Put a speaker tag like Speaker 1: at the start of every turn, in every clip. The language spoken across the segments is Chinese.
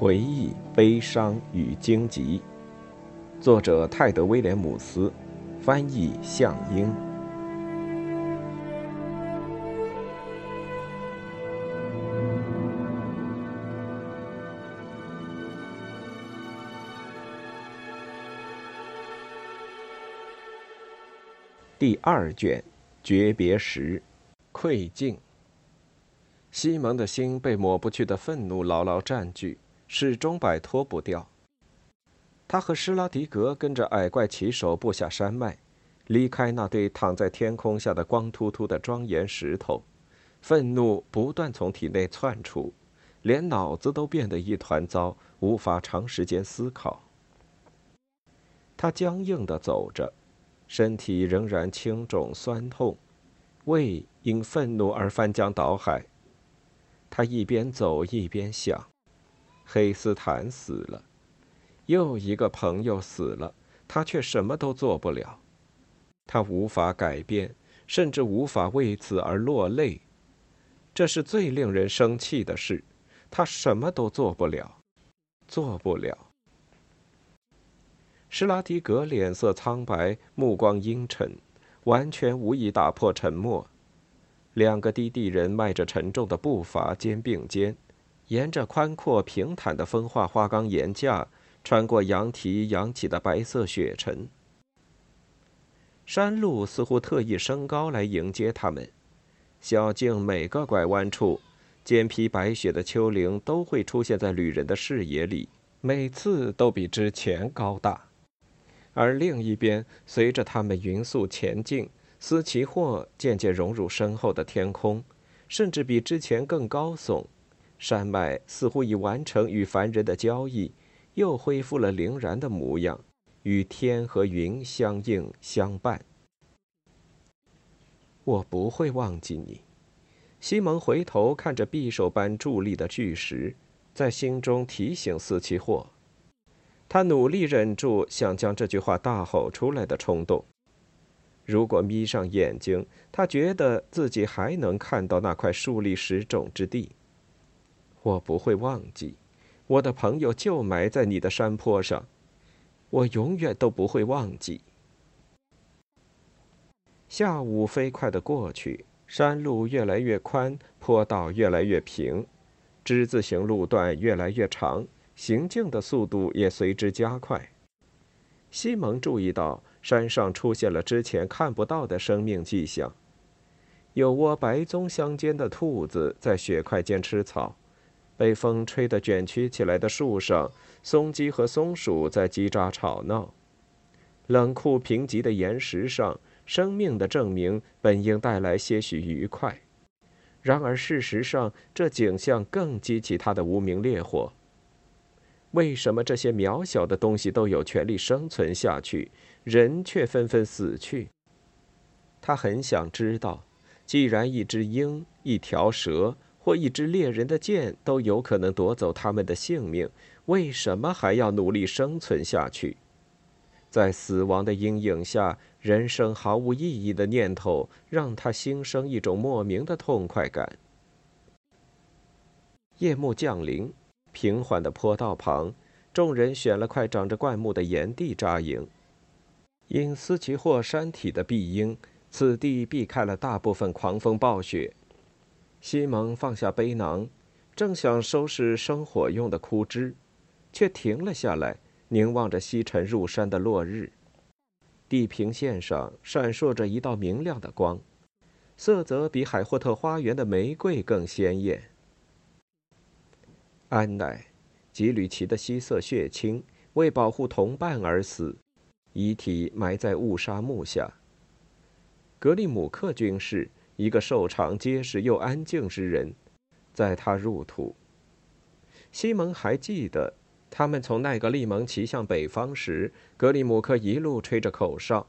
Speaker 1: 回忆、悲伤与荆棘，作者泰德·威廉姆斯，翻译向英。第二卷，诀别时，愧境。西蒙的心被抹不去的愤怒牢牢占据，始终摆脱不掉。他和施拉迪格跟着矮怪骑手步下山脉，离开那堆躺在天空下的光秃秃的庄严石头，愤怒不断从体内窜出，连脑子都变得一团糟，无法长时间思考。他僵硬地走着，身体仍然轻重酸痛，胃因愤怒而翻江倒海。他一边走一边想：黑斯坦死了，又一个朋友死了，他却什么都做不了。他无法改变，甚至无法为此而落泪。这是最令人生气的事。他什么都做不了，做不了。施拉迪格脸色苍白，目光阴沉，完全无意打破沉默。两个低地人迈着沉重的步伐，肩并肩，沿着宽阔平坦的风化花岗岩架，穿过羊蹄扬起的白色雪尘。山路似乎特意升高来迎接他们，小径每个拐弯处，肩披白雪的丘陵都会出现在旅人的视野里，每次都比之前高大。而另一边，随着他们匀速前进。斯奇霍渐渐融入身后的天空，甚至比之前更高耸。山脉似乎已完成与凡人的交易，又恢复了凌然的模样，与天和云相应相伴。我不会忘记你，西蒙回头看着匕首般伫立的巨石，在心中提醒斯奇霍。他努力忍住想将这句话大吼出来的冲动。如果眯上眼睛，他觉得自己还能看到那块树立石冢之地。我不会忘记，我的朋友就埋在你的山坡上，我永远都不会忘记。下午飞快的过去，山路越来越宽，坡道越来越平，之字形路段越来越长，行进的速度也随之加快。西蒙注意到。山上出现了之前看不到的生命迹象，有窝白棕相间的兔子在雪块间吃草，被风吹得卷曲起来的树上，松鸡和松鼠在叽喳吵闹。冷酷贫瘠的岩石上，生命的证明本应带来些许愉快，然而事实上，这景象更激起他的无名烈火。为什么这些渺小的东西都有权利生存下去，人却纷纷死去？他很想知道，既然一只鹰、一条蛇或一只猎人的剑都有可能夺走他们的性命，为什么还要努力生存下去？在死亡的阴影下，人生毫无意义的念头让他心生一种莫名的痛快感。夜幕降临。平缓的坡道旁，众人选了块长着灌木的岩地扎营。因斯奇霍山体的庇荫，此地避开了大部分狂风暴雪。西蒙放下背囊，正想收拾生火用的枯枝，却停了下来，凝望着西沉入山的落日。地平线上闪烁着一道明亮的光，色泽比海霍特花园的玫瑰更鲜艳。安奈，吉吕奇的西色血清为保护同伴而死，遗体埋在雾沙木下。格利姆克军士，一个瘦长、结实又安静之人，在他入土。西蒙还记得，他们从奈格利蒙骑向北方时，格里姆克一路吹着口哨，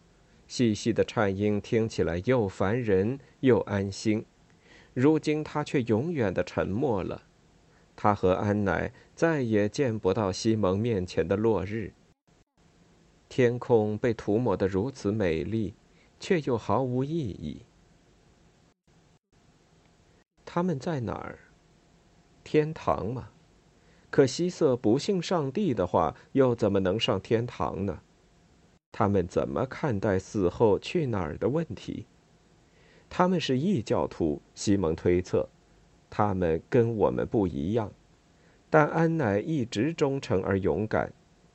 Speaker 1: 细细的颤音听起来又烦人又安心。如今他却永远的沉默了。他和安乃再也见不到西蒙面前的落日。天空被涂抹得如此美丽，却又毫无意义。他们在哪儿？天堂吗？可希瑟不信上帝的话，又怎么能上天堂呢？他们怎么看待死后去哪儿的问题？他们是异教徒，西蒙推测，他们跟我们不一样。但安乃一直忠诚而勇敢，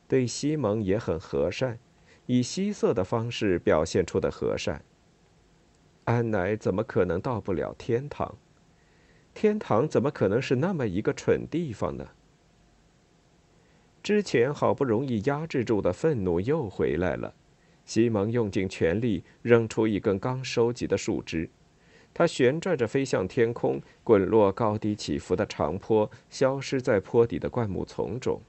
Speaker 1: 对西蒙也很和善，以希瑟的方式表现出的和善。安乃怎么可能到不了天堂？天堂怎么可能是那么一个蠢地方呢？之前好不容易压制住的愤怒又回来了。西蒙用尽全力扔出一根刚收集的树枝，它旋转着飞向天空，滚落高低起伏的长坡，消失在坡底的灌木丛中。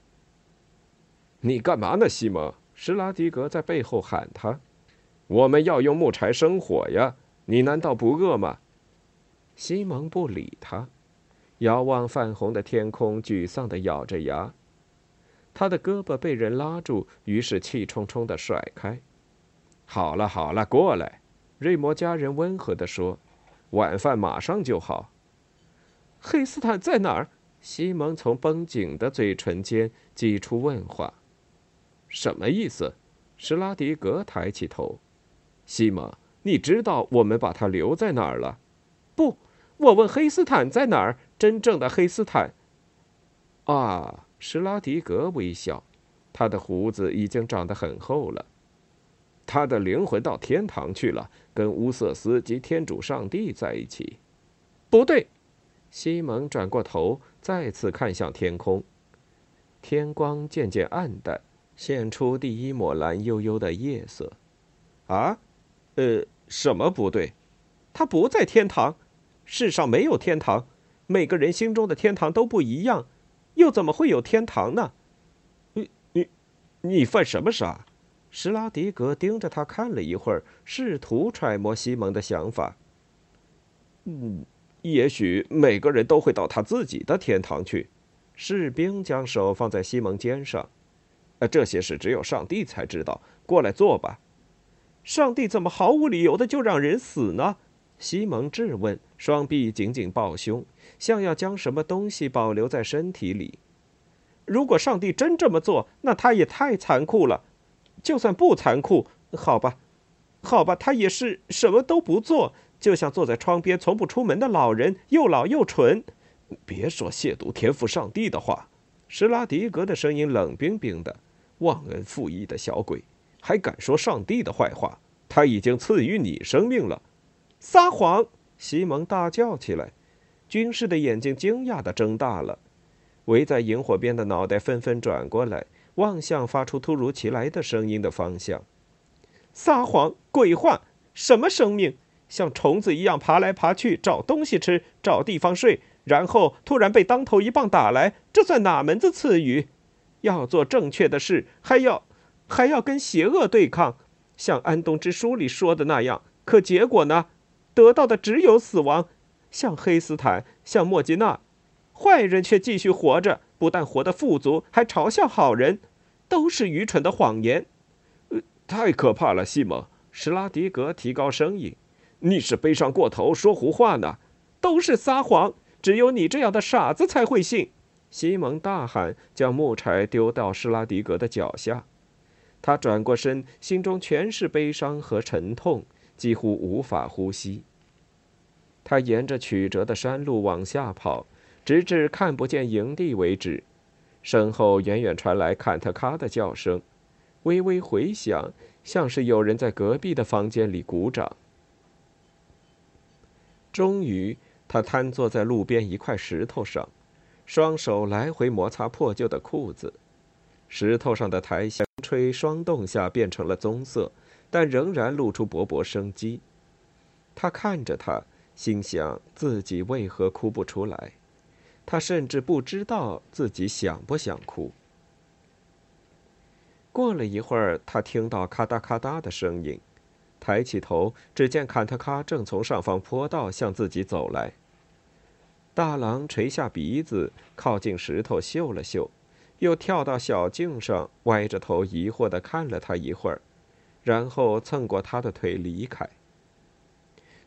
Speaker 1: 你干嘛呢，西蒙？施拉迪格在背后喊他：“我们要用木柴生火呀！你难道不饿吗？”西蒙不理他，遥望泛红的天空，沮丧地咬着牙。他的胳膊被人拉住，于是气冲冲地甩开。好了好了，过来，瑞摩家人温和地说：“晚饭马上就好。”黑斯坦在哪儿？西蒙从绷紧的嘴唇间挤出问话：“什么意思？”施拉迪格抬起头：“西蒙，你知道我们把他留在哪儿了？”“不，我问黑斯坦在哪儿？真正的黑斯坦。”啊，施拉迪格微笑，他的胡子已经长得很厚了。他的灵魂到天堂去了，跟乌瑟斯及天主上帝在一起。不对，西蒙转过头，再次看向天空。天光渐渐暗淡，现出第一抹蓝幽幽的夜色。啊，呃，什么不对？他不在天堂，世上没有天堂。每个人心中的天堂都不一样，又怎么会有天堂呢？你你你犯什么傻？施拉迪格盯着他看了一会儿，试图揣摩西蒙的想法。嗯，也许每个人都会到他自己的天堂去。士兵将手放在西蒙肩上。呃，这些事只有上帝才知道。过来坐吧。上帝怎么毫无理由的就让人死呢？西蒙质问，双臂紧紧抱胸，像要将什么东西保留在身体里。如果上帝真这么做，那他也太残酷了。就算不残酷，好吧，好吧，他也是什么都不做，就像坐在窗边从不出门的老人，又老又蠢。别说亵渎天赋上帝的话，施拉迪格的声音冷冰冰的，忘恩负义的小鬼，还敢说上帝的坏话？他已经赐予你生命了，撒谎！西蒙大叫起来，军士的眼睛惊讶的睁大了，围在萤火边的脑袋纷纷转过来。望向发出突如其来的声音的方向，撒谎、鬼话，什么生命像虫子一样爬来爬去找东西吃、找地方睡，然后突然被当头一棒打来，这算哪门子赐予？要做正确的事，还要还要跟邪恶对抗，像安东之书里说的那样。可结果呢？得到的只有死亡。像黑斯坦，像莫吉娜，坏人却继续活着，不但活得富足，还嘲笑好人。都是愚蠢的谎言，呃，太可怕了，西蒙。施拉迪格提高声音：“你是悲伤过头，说胡话呢？都是撒谎，只有你这样的傻子才会信。”西蒙大喊，将木柴丢到施拉迪格的脚下。他转过身，心中全是悲伤和沉痛，几乎无法呼吸。他沿着曲折的山路往下跑，直至看不见营地为止。身后远远传来坎特卡的叫声，微微回响，像是有人在隔壁的房间里鼓掌。终于，他瘫坐在路边一块石头上，双手来回摩擦破旧的裤子。石头上的苔藓吹霜冻下变成了棕色，但仍然露出勃勃生机。他看着他，心想自己为何哭不出来。他甚至不知道自己想不想哭。过了一会儿，他听到咔嗒咔嗒的声音，抬起头，只见坎特卡正从上方坡道向自己走来。大狼垂下鼻子，靠近石头嗅了嗅，又跳到小径上，歪着头疑惑地看了他一会儿，然后蹭过他的腿离开。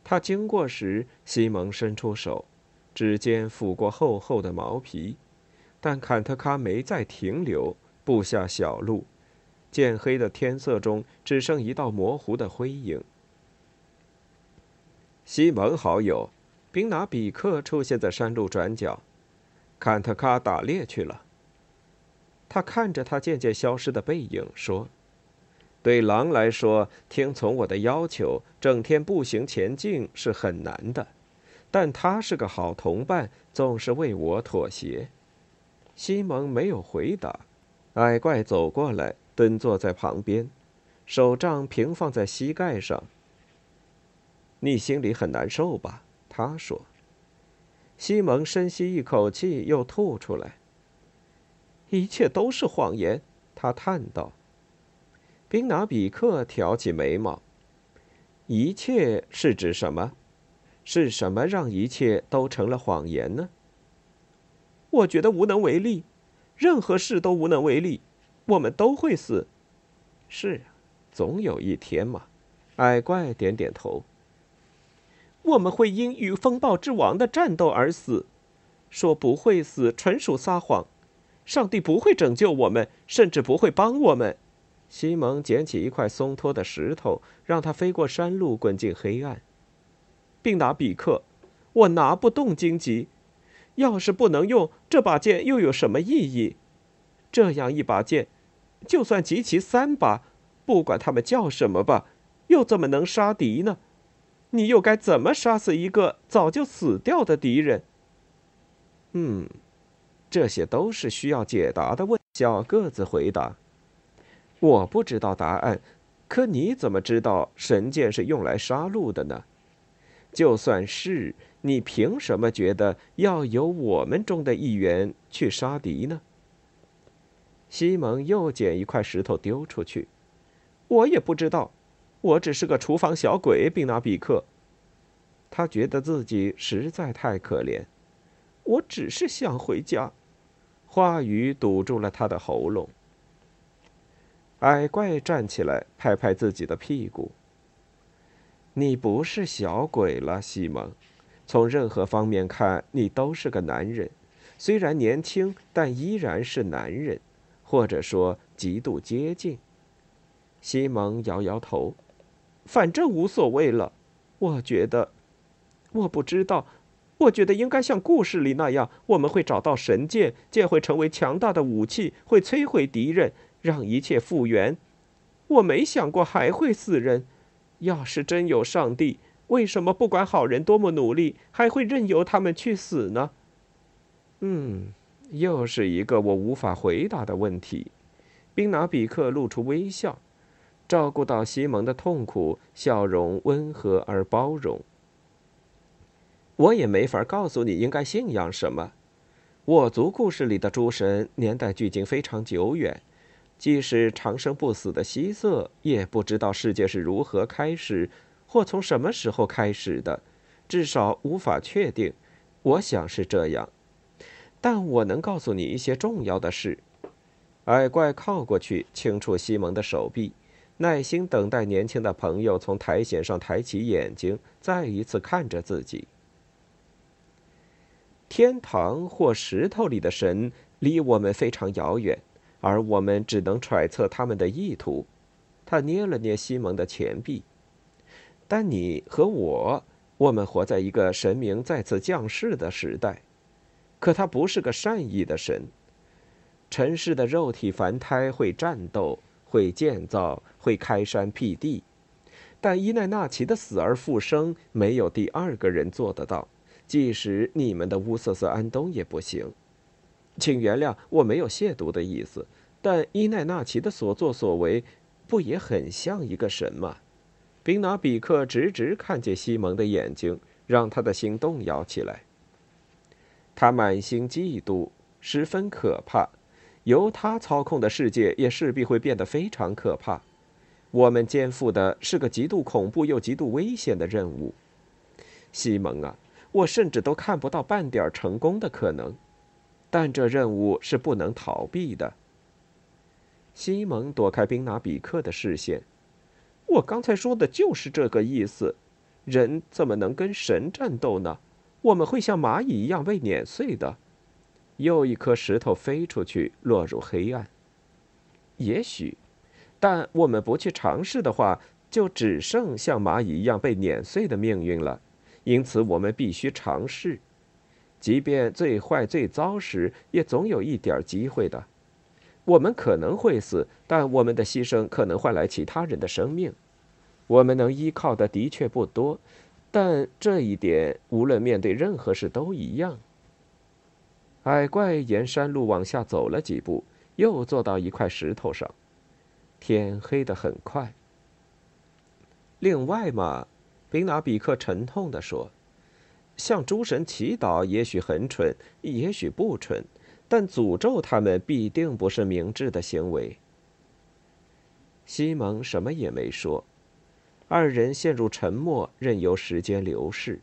Speaker 1: 他经过时，西蒙伸出手。指尖抚过厚厚的毛皮，但坎特卡没再停留，布下小路。渐黑的天色中，只剩一道模糊的灰影。西蒙好友，宾拿比克出现在山路转角。坎特卡打猎去了。他看着他渐渐消失的背影，说：“对狼来说，听从我的要求，整天步行前进是很难的。但他是个好同伴，总是为我妥协。”西蒙没有回答。矮怪走过来。蹲坐在旁边，手杖平放在膝盖上。你心里很难受吧？他说。西蒙深吸一口气，又吐出来。一切都是谎言，他叹道。宾拿比克挑起眉毛。一切是指什么？是什么让一切都成了谎言呢？我觉得无能为力，任何事都无能为力。我们都会死，是啊，总有一天嘛。矮怪点点头。我们会因与风暴之王的战斗而死，说不会死纯属撒谎。上帝不会拯救我们，甚至不会帮我们。西蒙捡起一块松脱的石头，让它飞过山路，滚进黑暗，并拿比克。我拿不动荆棘，要是不能用这把剑，又有什么意义？这样一把剑，就算集齐三把，不管他们叫什么吧，又怎么能杀敌呢？你又该怎么杀死一个早就死掉的敌人？嗯，这些都是需要解答的问。小个子回答：“我不知道答案，可你怎么知道神剑是用来杀戮的呢？就算是，你凭什么觉得要由我们中的一员去杀敌呢？”西蒙又捡一块石头丢出去。我也不知道，我只是个厨房小鬼。宾纳比克，他觉得自己实在太可怜。我只是想回家。话语堵住了他的喉咙。矮怪站起来，拍拍自己的屁股。你不是小鬼了，西蒙。从任何方面看，你都是个男人。虽然年轻，但依然是男人。或者说极度接近。西蒙摇摇头，反正无所谓了。我觉得，我不知道。我觉得应该像故事里那样，我们会找到神剑，剑会成为强大的武器，会摧毁敌人，让一切复原。我没想过还会死人。要是真有上帝，为什么不管好人多么努力，还会任由他们去死呢？嗯。又是一个我无法回答的问题。宾拿比克露出微笑，照顾到西蒙的痛苦，笑容温和而包容。我也没法告诉你应该信仰什么。我族故事里的诸神年代距今非常久远，即使长生不死的希瑟也不知道世界是如何开始，或从什么时候开始的，至少无法确定。我想是这样。但我能告诉你一些重要的事。矮怪靠过去，轻触西蒙的手臂，耐心等待年轻的朋友从苔藓上抬起眼睛，再一次看着自己。天堂或石头里的神离我们非常遥远，而我们只能揣测他们的意图。他捏了捏西蒙的钱币。但你和我，我们活在一个神明再次降世的时代。可他不是个善意的神。尘世的肉体凡胎会战斗，会建造，会开山辟地，但伊奈纳奇的死而复生，没有第二个人做得到。即使你们的乌瑟瑟安东也不行。请原谅，我没有亵渎的意思。但伊奈纳奇的所作所为，不也很像一个神吗？宾拿比克直直看见西蒙的眼睛，让他的心动摇起来。他满心嫉妒，十分可怕。由他操控的世界也势必会变得非常可怕。我们肩负的是个极度恐怖又极度危险的任务，西蒙啊，我甚至都看不到半点成功的可能。但这任务是不能逃避的。西蒙躲开宾拿比克的视线。我刚才说的就是这个意思。人怎么能跟神战斗呢？我们会像蚂蚁一样被碾碎的。又一颗石头飞出去，落入黑暗。也许，但我们不去尝试的话，就只剩像蚂蚁一样被碾碎的命运了。因此，我们必须尝试，即便最坏、最糟时，也总有一点机会的。我们可能会死，但我们的牺牲可能换来其他人的生命。我们能依靠的的确不多，但这一点无论面对任何事都一样。矮怪沿山路往下走了几步，又坐到一块石头上。天黑得很快。另外嘛，宾拿比克沉痛地说：“向诸神祈祷也许很蠢，也许不蠢，但诅咒他们必定不是明智的行为。”西蒙什么也没说。二人陷入沉默，任由时间流逝。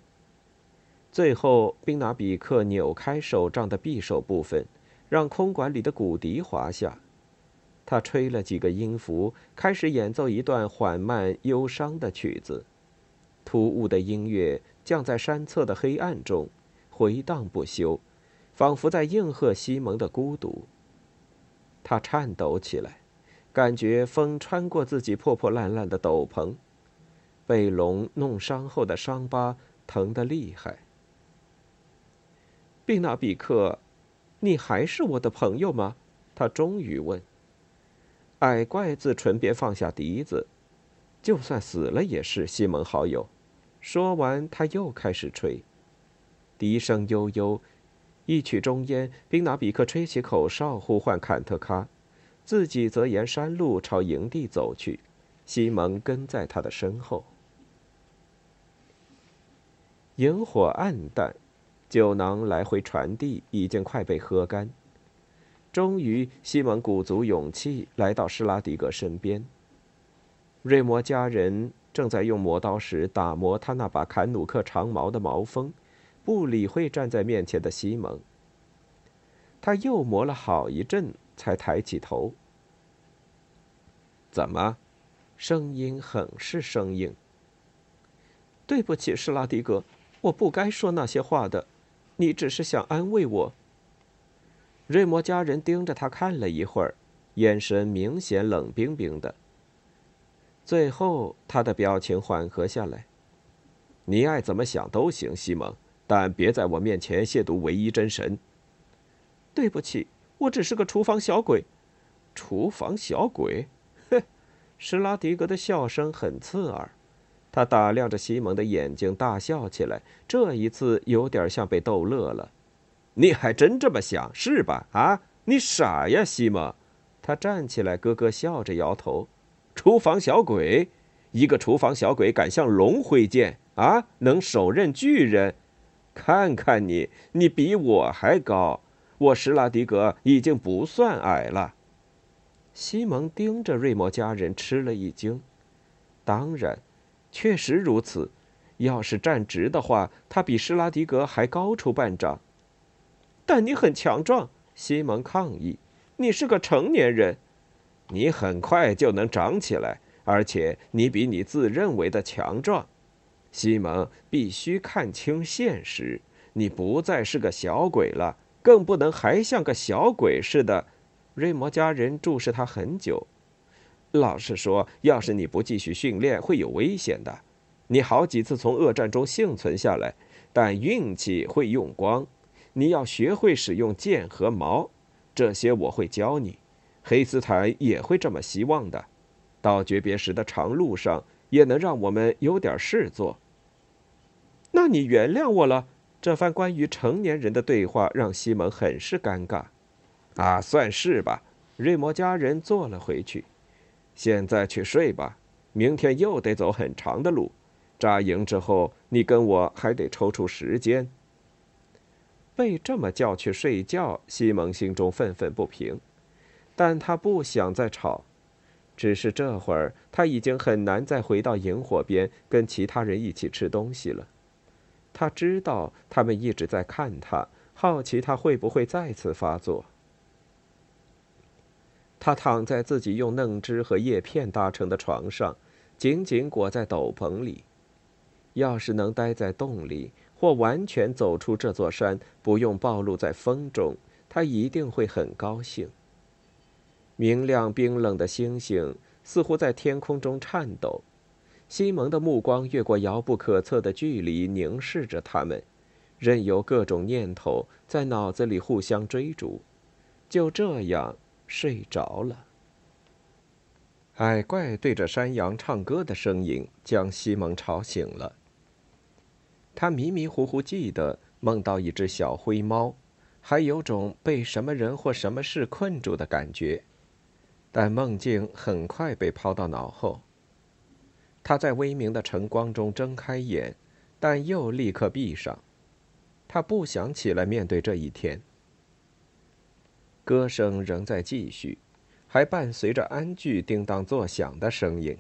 Speaker 1: 最后，宾拿比克扭开手杖的匕首部分，让空管里的骨笛滑下。他吹了几个音符，开始演奏一段缓慢忧伤的曲子。突兀的音乐降在山侧的黑暗中，回荡不休，仿佛在应和西蒙的孤独。他颤抖起来，感觉风穿过自己破破烂烂的斗篷。被龙弄伤后的伤疤疼得厉害。宾纳比克，你还是我的朋友吗？他终于问。矮怪自唇边放下笛子，就算死了也是西蒙好友。说完，他又开始吹，笛声悠悠。一曲终烟，宾纳比克吹起口哨，呼唤坎特卡，自己则沿山路朝营地走去，西蒙跟在他的身后。萤火暗淡，酒囊来回传递，已经快被喝干。终于，西蒙鼓足勇气来到施拉迪格身边。瑞摩家人正在用磨刀石打磨他那把坎努克长矛的矛锋，不理会站在面前的西蒙。他又磨了好一阵，才抬起头。怎么？声音很是生硬。
Speaker 2: 对不起，施拉迪格。我不该说那些话的，你只是想安慰我。
Speaker 1: 瑞摩家人盯着他看了一会儿，眼神明显冷冰冰的。最后，他的表情缓和下来。你爱怎么想都行，西蒙，但别在我面前亵渎唯一真神。
Speaker 2: 对不起，我只是个厨房小鬼。
Speaker 1: 厨房小鬼？哼！施拉迪格的笑声很刺耳。他打量着西蒙的眼睛，大笑起来。这一次有点像被逗乐了。你还真这么想是吧？啊，你傻呀，西蒙！他站起来，咯咯笑着摇头。厨房小鬼，一个厨房小鬼敢向龙挥剑啊？能手刃巨人？看看你，你比我还高。我施拉迪格已经不算矮了。西蒙盯着瑞摩家人，吃了一惊。当然。确实如此，要是站直的话，他比施拉迪格还高出半丈。
Speaker 2: 但你很强壮，西蒙抗议。你是个成年人，
Speaker 1: 你很快就能长起来，而且你比你自认为的强壮。西蒙必须看清现实，你不再是个小鬼了，更不能还像个小鬼似的。瑞摩家人注视他很久。老实说，要是你不继续训练，会有危险的。你好几次从恶战中幸存下来，但运气会用光。你要学会使用剑和矛，这些我会教你。黑斯坦也会这么希望的。到诀别时的长路上，也能让我们有点事做。
Speaker 2: 那你原谅我了。这番关于成年人的对话让西蒙很是尴尬。
Speaker 1: 啊，算是吧。瑞摩家人坐了回去。现在去睡吧，明天又得走很长的路。扎营之后，你跟我还得抽出时间。被这么叫去睡觉，西蒙心中愤愤不平，但他不想再吵。只是这会儿他已经很难再回到萤火边跟其他人一起吃东西了。他知道他们一直在看他，好奇他会不会再次发作。他躺在自己用嫩枝和叶片搭成的床上，紧紧裹在斗篷里。要是能待在洞里，或完全走出这座山，不用暴露在风中，他一定会很高兴。明亮冰冷的星星似乎在天空中颤抖，西蒙的目光越过遥不可测的距离，凝视着他们，任由各种念头在脑子里互相追逐，就这样睡着了。矮怪对着山羊唱歌的声音将西蒙吵醒了。他迷迷糊糊记得梦到一只小灰猫，还有种被什么人或什么事困住的感觉，但梦境很快被抛到脑后。他在微明的晨光中睁开眼，但又立刻闭上。他不想起来面对这一天。歌声仍在继续。还伴随着安具叮当作响的声音。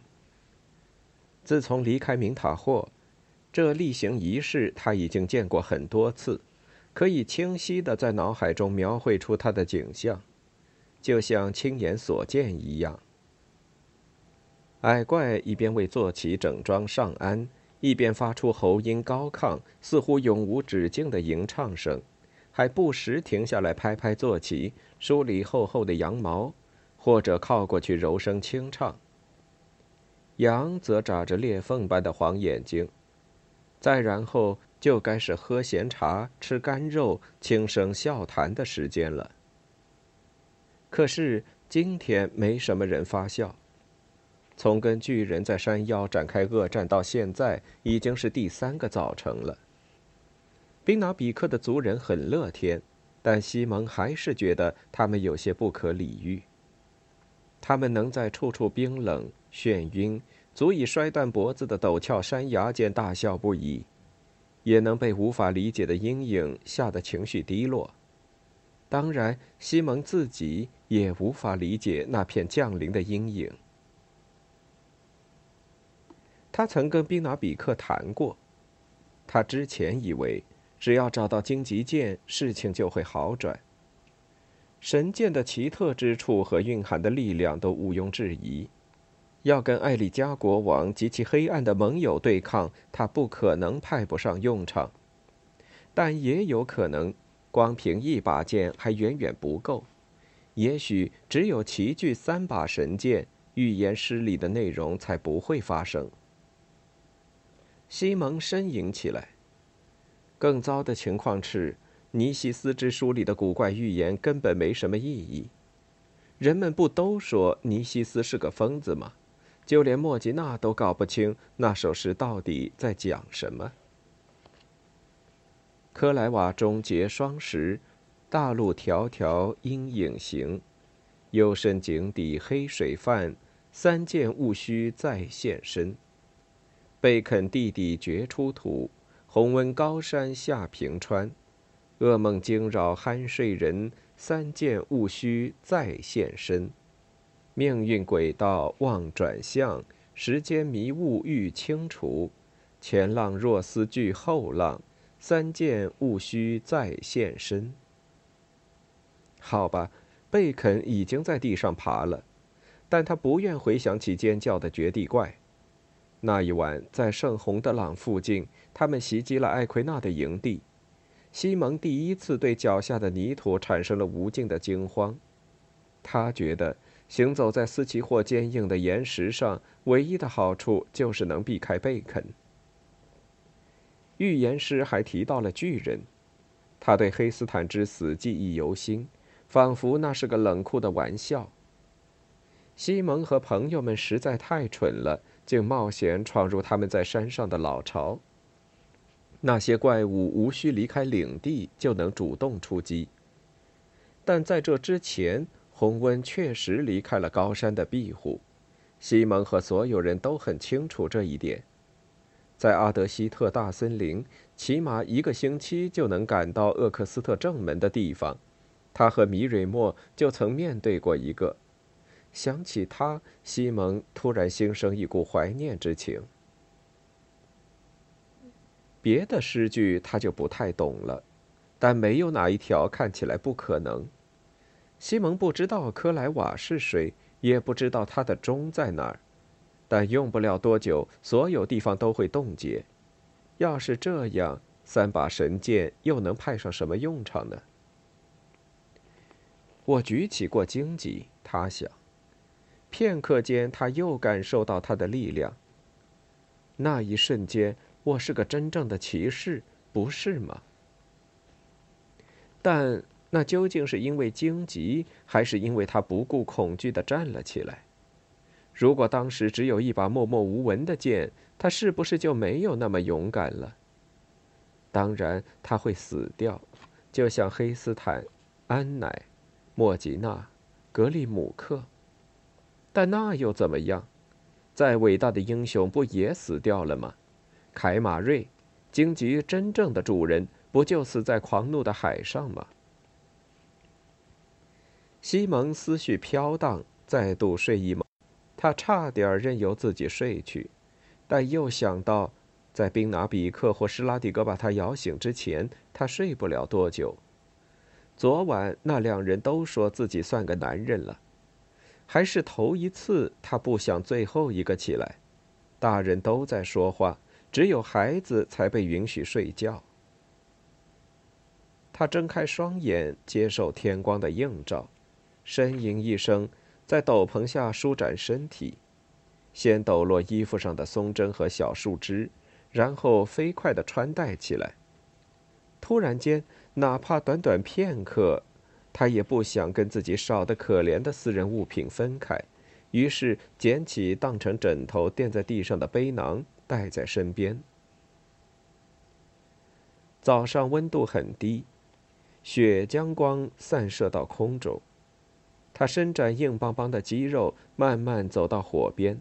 Speaker 1: 自从离开明塔霍，这例行仪式他已经见过很多次，可以清晰的在脑海中描绘出他的景象，就像亲眼所见一样。矮怪一边为坐骑整装上鞍，一边发出喉音高亢、似乎永无止境的吟唱声，还不时停下来拍拍坐骑，梳理厚厚的羊毛。或者靠过去柔声轻唱。羊则眨着裂缝般的黄眼睛，再然后就该是喝闲茶、吃干肉、轻声笑谈的时间了。可是今天没什么人发笑。从跟巨人在山腰展开恶战到现在，已经是第三个早晨了。宾纳比克的族人很乐天，但西蒙还是觉得他们有些不可理喻。他们能在处处冰冷、眩晕、足以摔断脖子的陡峭山崖间大笑不已，也能被无法理解的阴影吓得情绪低落。当然，西蒙自己也无法理解那片降临的阴影。他曾跟宾纳比克谈过，他之前以为只要找到荆棘剑，事情就会好转。神剑的奇特之处和蕴含的力量都毋庸置疑。要跟艾利加国王及其黑暗的盟友对抗，他不可能派不上用场。但也有可能，光凭一把剑还远远不够。也许只有齐聚三把神剑，预言诗里的内容才不会发生。西蒙呻吟起来。更糟的情况是。尼西斯之书里的古怪预言根本没什么意义。人们不都说尼西斯是个疯子吗？就连莫吉娜都搞不清那首诗到底在讲什么。科莱瓦中结霜时，大路迢迢阴影行，幽深井底黑水泛，三件戊戌再现身。贝肯地底掘出土，红温高山下平川。噩梦惊扰酣睡人，三件戊戌再现身。命运轨道望转向，时间迷雾欲清除。前浪若思惧后浪，三件戊戌再现身。好吧，贝肯已经在地上爬了，但他不愿回想起尖叫的绝地怪。那一晚在圣洪德朗附近，他们袭击了艾奎纳的营地。西蒙第一次对脚下的泥土产生了无尽的惊慌，他觉得行走在斯奇霍坚硬的岩石上，唯一的好处就是能避开贝肯。预言师还提到了巨人，他对黑斯坦之死记忆犹新，仿佛那是个冷酷的玩笑。西蒙和朋友们实在太蠢了，竟冒险闯入他们在山上的老巢。那些怪物无需离开领地就能主动出击，但在这之前，洪温确实离开了高山的庇护。西蒙和所有人都很清楚这一点。在阿德希特大森林，起码一个星期就能赶到厄克斯特正门的地方。他和米蕊莫就曾面对过一个。想起他，西蒙突然心生一股怀念之情。别的诗句他就不太懂了，但没有哪一条看起来不可能。西蒙不知道科莱瓦是谁，也不知道他的钟在哪儿，但用不了多久，所有地方都会冻结。要是这样，三把神剑又能派上什么用场呢？我举起过荆棘。他想。片刻间，他又感受到它的力量。那一瞬间，我是个真正的骑士，不是吗？但那究竟是因为荆棘，还是因为他不顾恐惧的站了起来？如果当时只有一把默默无闻的剑，他是不是就没有那么勇敢了？当然，他会死掉，就像黑斯坦、安乃、莫吉娜、格里姆克。但那又怎么样？再伟大的英雄不也死掉了吗？凯马瑞，荆棘真正的主人，不就死在狂怒的海上吗？西蒙思绪飘荡，再度睡意蒙。他差点任由自己睡去，但又想到，在宾拿比克或施拉蒂格把他摇醒之前，他睡不了多久。昨晚那两人都说自己算个男人了，还是头一次他不想最后一个起来。大人都在说话，只有孩子才被允许睡觉。他睁开双眼，接受天光的映照，呻吟一声。在斗篷下舒展身体，先抖落衣服上的松针和小树枝，然后飞快地穿戴起来。突然间，哪怕短短片刻，他也不想跟自己少得可怜的私人物品分开，于是捡起当成枕头垫在地上的背囊，带在身边。早上温度很低，雪将光散射到空中。他伸展硬邦邦的肌肉，慢慢走到火边，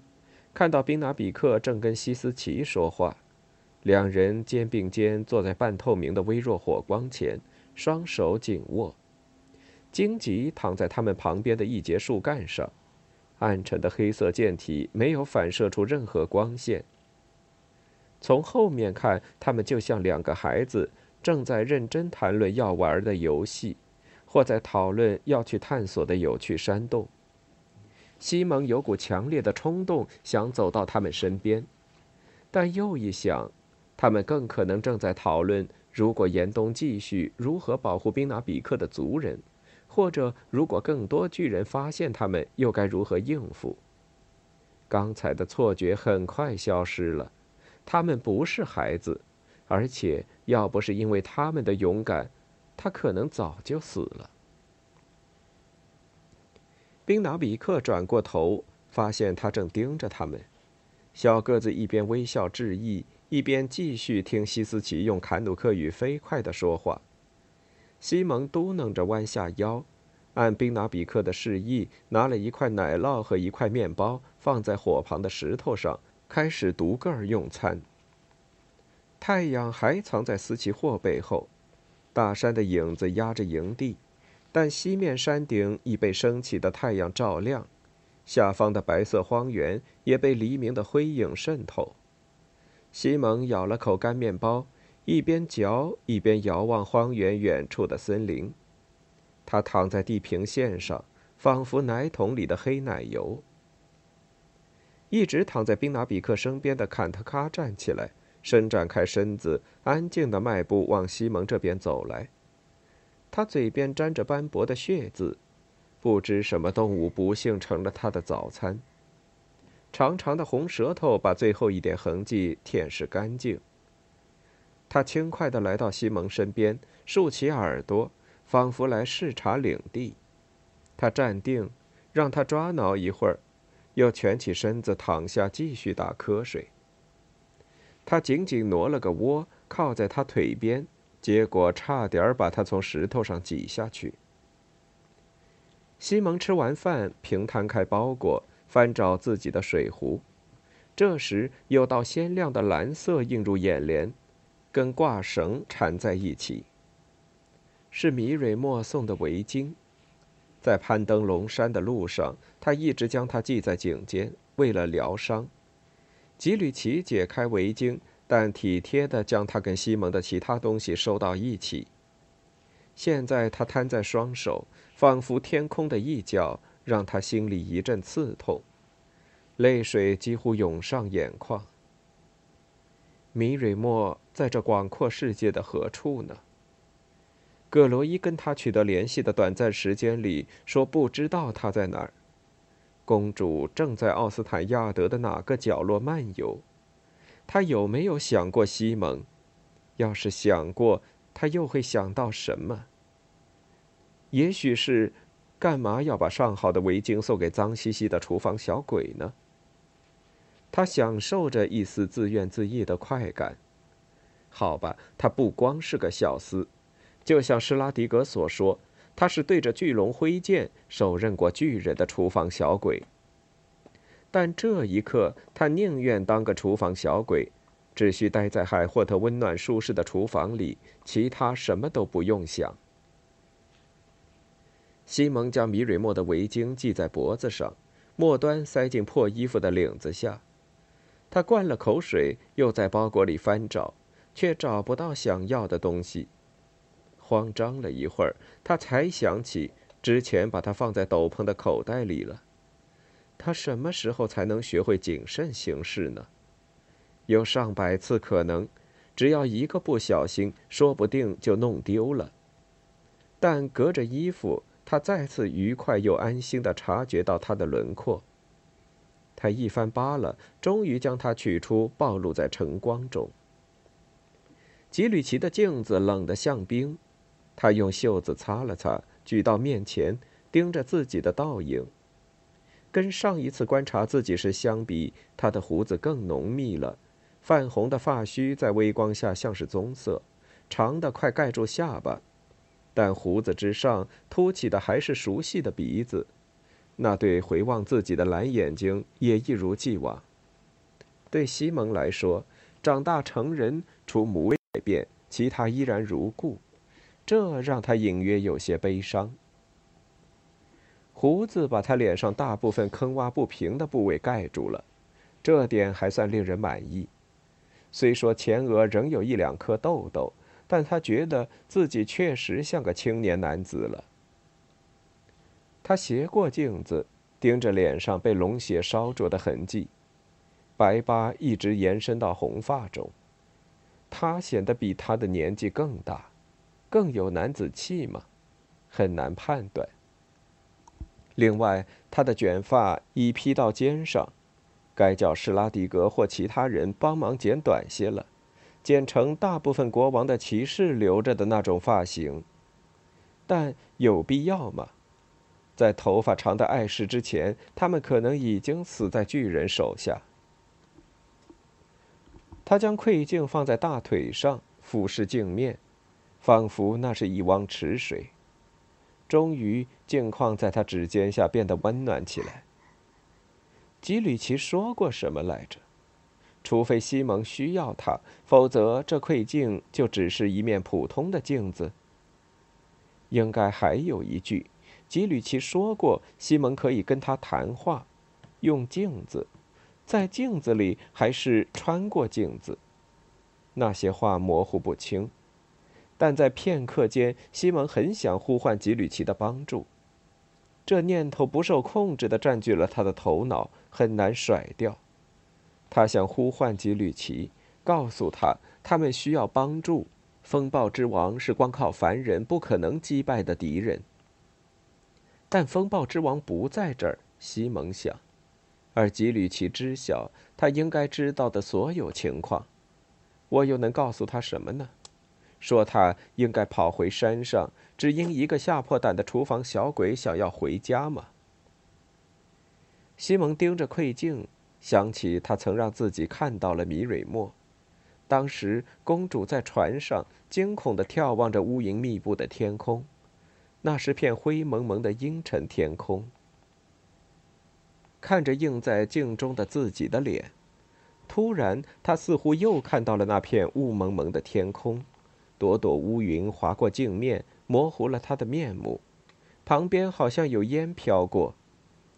Speaker 1: 看到宾拿比克正跟西斯奇说话。两人肩并肩坐在半透明的微弱火光前，双手紧握。荆棘躺在他们旁边的一节树干上，暗沉的黑色剑体没有反射出任何光线。从后面看，他们就像两个孩子，正在认真谈论要玩的游戏。或在讨论要去探索的有趣山洞。西蒙有股强烈的冲动，想走到他们身边，但又一想，他们更可能正在讨论，如果严冬继续，如何保护宾拿比克的族人，或者如果更多巨人发现他们，又该如何应付？刚才的错觉很快消失了，他们不是孩子，而且要不是因为他们的勇敢。他可能早就死了。宾纳比克转过头，发现他正盯着他们。小个子一边微笑致意，一边继续听西斯奇用坎努克语飞快地说话。西蒙嘟囔着弯下腰，按宾拿比克的示意，拿了一块奶酪和一块面包放在火旁的石头上，开始独个儿用餐。太阳还藏在斯奇霍背后。大山的影子压着营地，但西面山顶已被升起的太阳照亮，下方的白色荒原也被黎明的灰影渗透。西蒙咬了口干面包，一边嚼一边遥望荒原远处的森林。他躺在地平线上，仿佛奶桶里的黑奶油。一直躺在宾拿比克身边的坎特卡站起来。伸展开身子，安静的迈步往西蒙这边走来。他嘴边沾着斑驳的血渍，不知什么动物不幸成了他的早餐。长长的红舌头把最后一点痕迹舔舐干净。他轻快地来到西蒙身边，竖起耳朵，仿佛来视察领地。他站定，让他抓挠一会儿，又蜷起身子躺下，继续打瞌睡。他紧紧挪了个窝，靠在他腿边，结果差点把他从石头上挤下去。西蒙吃完饭，平摊开包裹，翻找自己的水壶。这时，有道鲜亮的蓝色映入眼帘，跟挂绳缠在一起。是米蕊莫送的围巾，在攀登龙山的路上，他一直将它系在颈间，为了疗伤。吉吕奇解开围巾，但体贴地将它跟西蒙的其他东西收到一起。现在他摊在双手，仿佛天空的一角，让他心里一阵刺痛，泪水几乎涌上眼眶。米瑞莫在这广阔世界的何处呢？葛罗伊跟他取得联系的短暂时间里，说不知道他在哪儿。公主正在奥斯坦亚德的哪个角落漫游？她有没有想过西蒙？要是想过，她又会想到什么？也许是，干嘛要把上好的围巾送给脏兮兮的厨房小鬼呢？他享受着一丝自怨自艾的快感。好吧，他不光是个小厮，就像施拉迪格所说，他是对着巨龙挥剑、手刃过巨人的厨房小鬼。但这一刻，他宁愿当个厨房小鬼，只需待在海霍特温暖舒适的厨房里，其他什么都不用想。西蒙将米蕊莫的围巾系在脖子上，末端塞进破衣服的领子下。他灌了口水，又在包裹里翻找，却找不到想要的东西。慌张了一会儿，他才想起之前把它放在斗篷的口袋里了。他什么时候才能学会谨慎行事呢？有上百次可能，只要一个不小心，说不定就弄丢了。但隔着衣服。他再次愉快又安心地察觉到它的轮廓。他一番扒拉，终于将它取出，暴露在晨光中。吉吕奇的镜子冷得像冰，他用袖子擦了擦，举到面前，盯着自己的倒影。跟上一次观察自己时相比，他的胡子更浓密了，泛红的发须在微光下像是棕色，长的快盖住下巴。但胡子之上凸起的还是熟悉的鼻子，那对回望自己的蓝眼睛也一如既往。对西蒙来说，长大成人，除母改变，其他依然如故，这让他隐约有些悲伤。胡子把他脸上大部分坑洼不平的部位盖住了，这点还算令人满意。虽说前额仍有一两颗痘痘。但他觉得自己确实像个青年男子了。他斜过镜子，盯着脸上被龙血烧灼的痕迹，白疤一直延伸到红发中。他显得比他的年纪更大，更有男子气吗？很难判断。另外，他的卷发已披到肩上，该叫施拉迪格或其他人帮忙剪短些了。剪成大部分国王的骑士留着的那种发型，但有必要吗？在头发长的碍事之前，他们可能已经死在巨人手下。他将窥镜放在大腿上，俯视镜面，仿佛那是一汪池水。终于，镜框在他指尖下变得温暖起来。吉吕奇说过什么来着？除非西蒙需要它，否则这窥镜就只是一面普通的镜子。应该还有一句，吉吕奇说过，西蒙可以跟他谈话，用镜子，在镜子里还是穿过镜子。那些话模糊不清，但在片刻间，西蒙很想呼唤吉吕奇的帮助。这念头不受控制地占据了他的头脑，很难甩掉。他想呼唤吉吕奇，告诉他他们需要帮助。风暴之王是光靠凡人不可能击败的敌人。但风暴之王不在这儿，西蒙想，而吉吕奇知晓他应该知道的所有情况。我又能告诉他什么呢？说他应该跑回山上，只因一个吓破胆的厨房小鬼想要回家吗？西蒙盯着窥镜。想起他曾让自己看到了米蕊莫，当时公主在船上惊恐地眺望着乌云密布的天空，那是片灰蒙蒙的阴沉天空。看着映在镜中的自己的脸，突然他似乎又看到了那片雾蒙蒙的天空，朵朵乌云划过镜面，模糊了他的面目，旁边好像有烟飘过。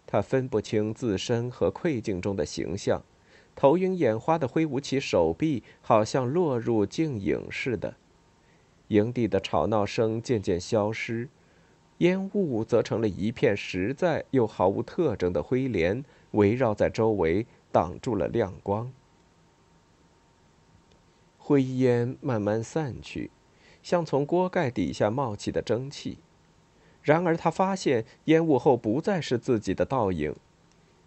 Speaker 1: 他分不清自身和窥镜中的形象，头晕眼花的挥舞起手臂，好像落入镜影似的。营地的吵闹声渐渐消失，烟雾则成了一片实在又毫无特征的灰帘，围绕在周围，挡住了亮光。灰烟慢慢散去，像从锅盖底下冒起的蒸汽。然而，他发现烟雾后不再是自己的倒影，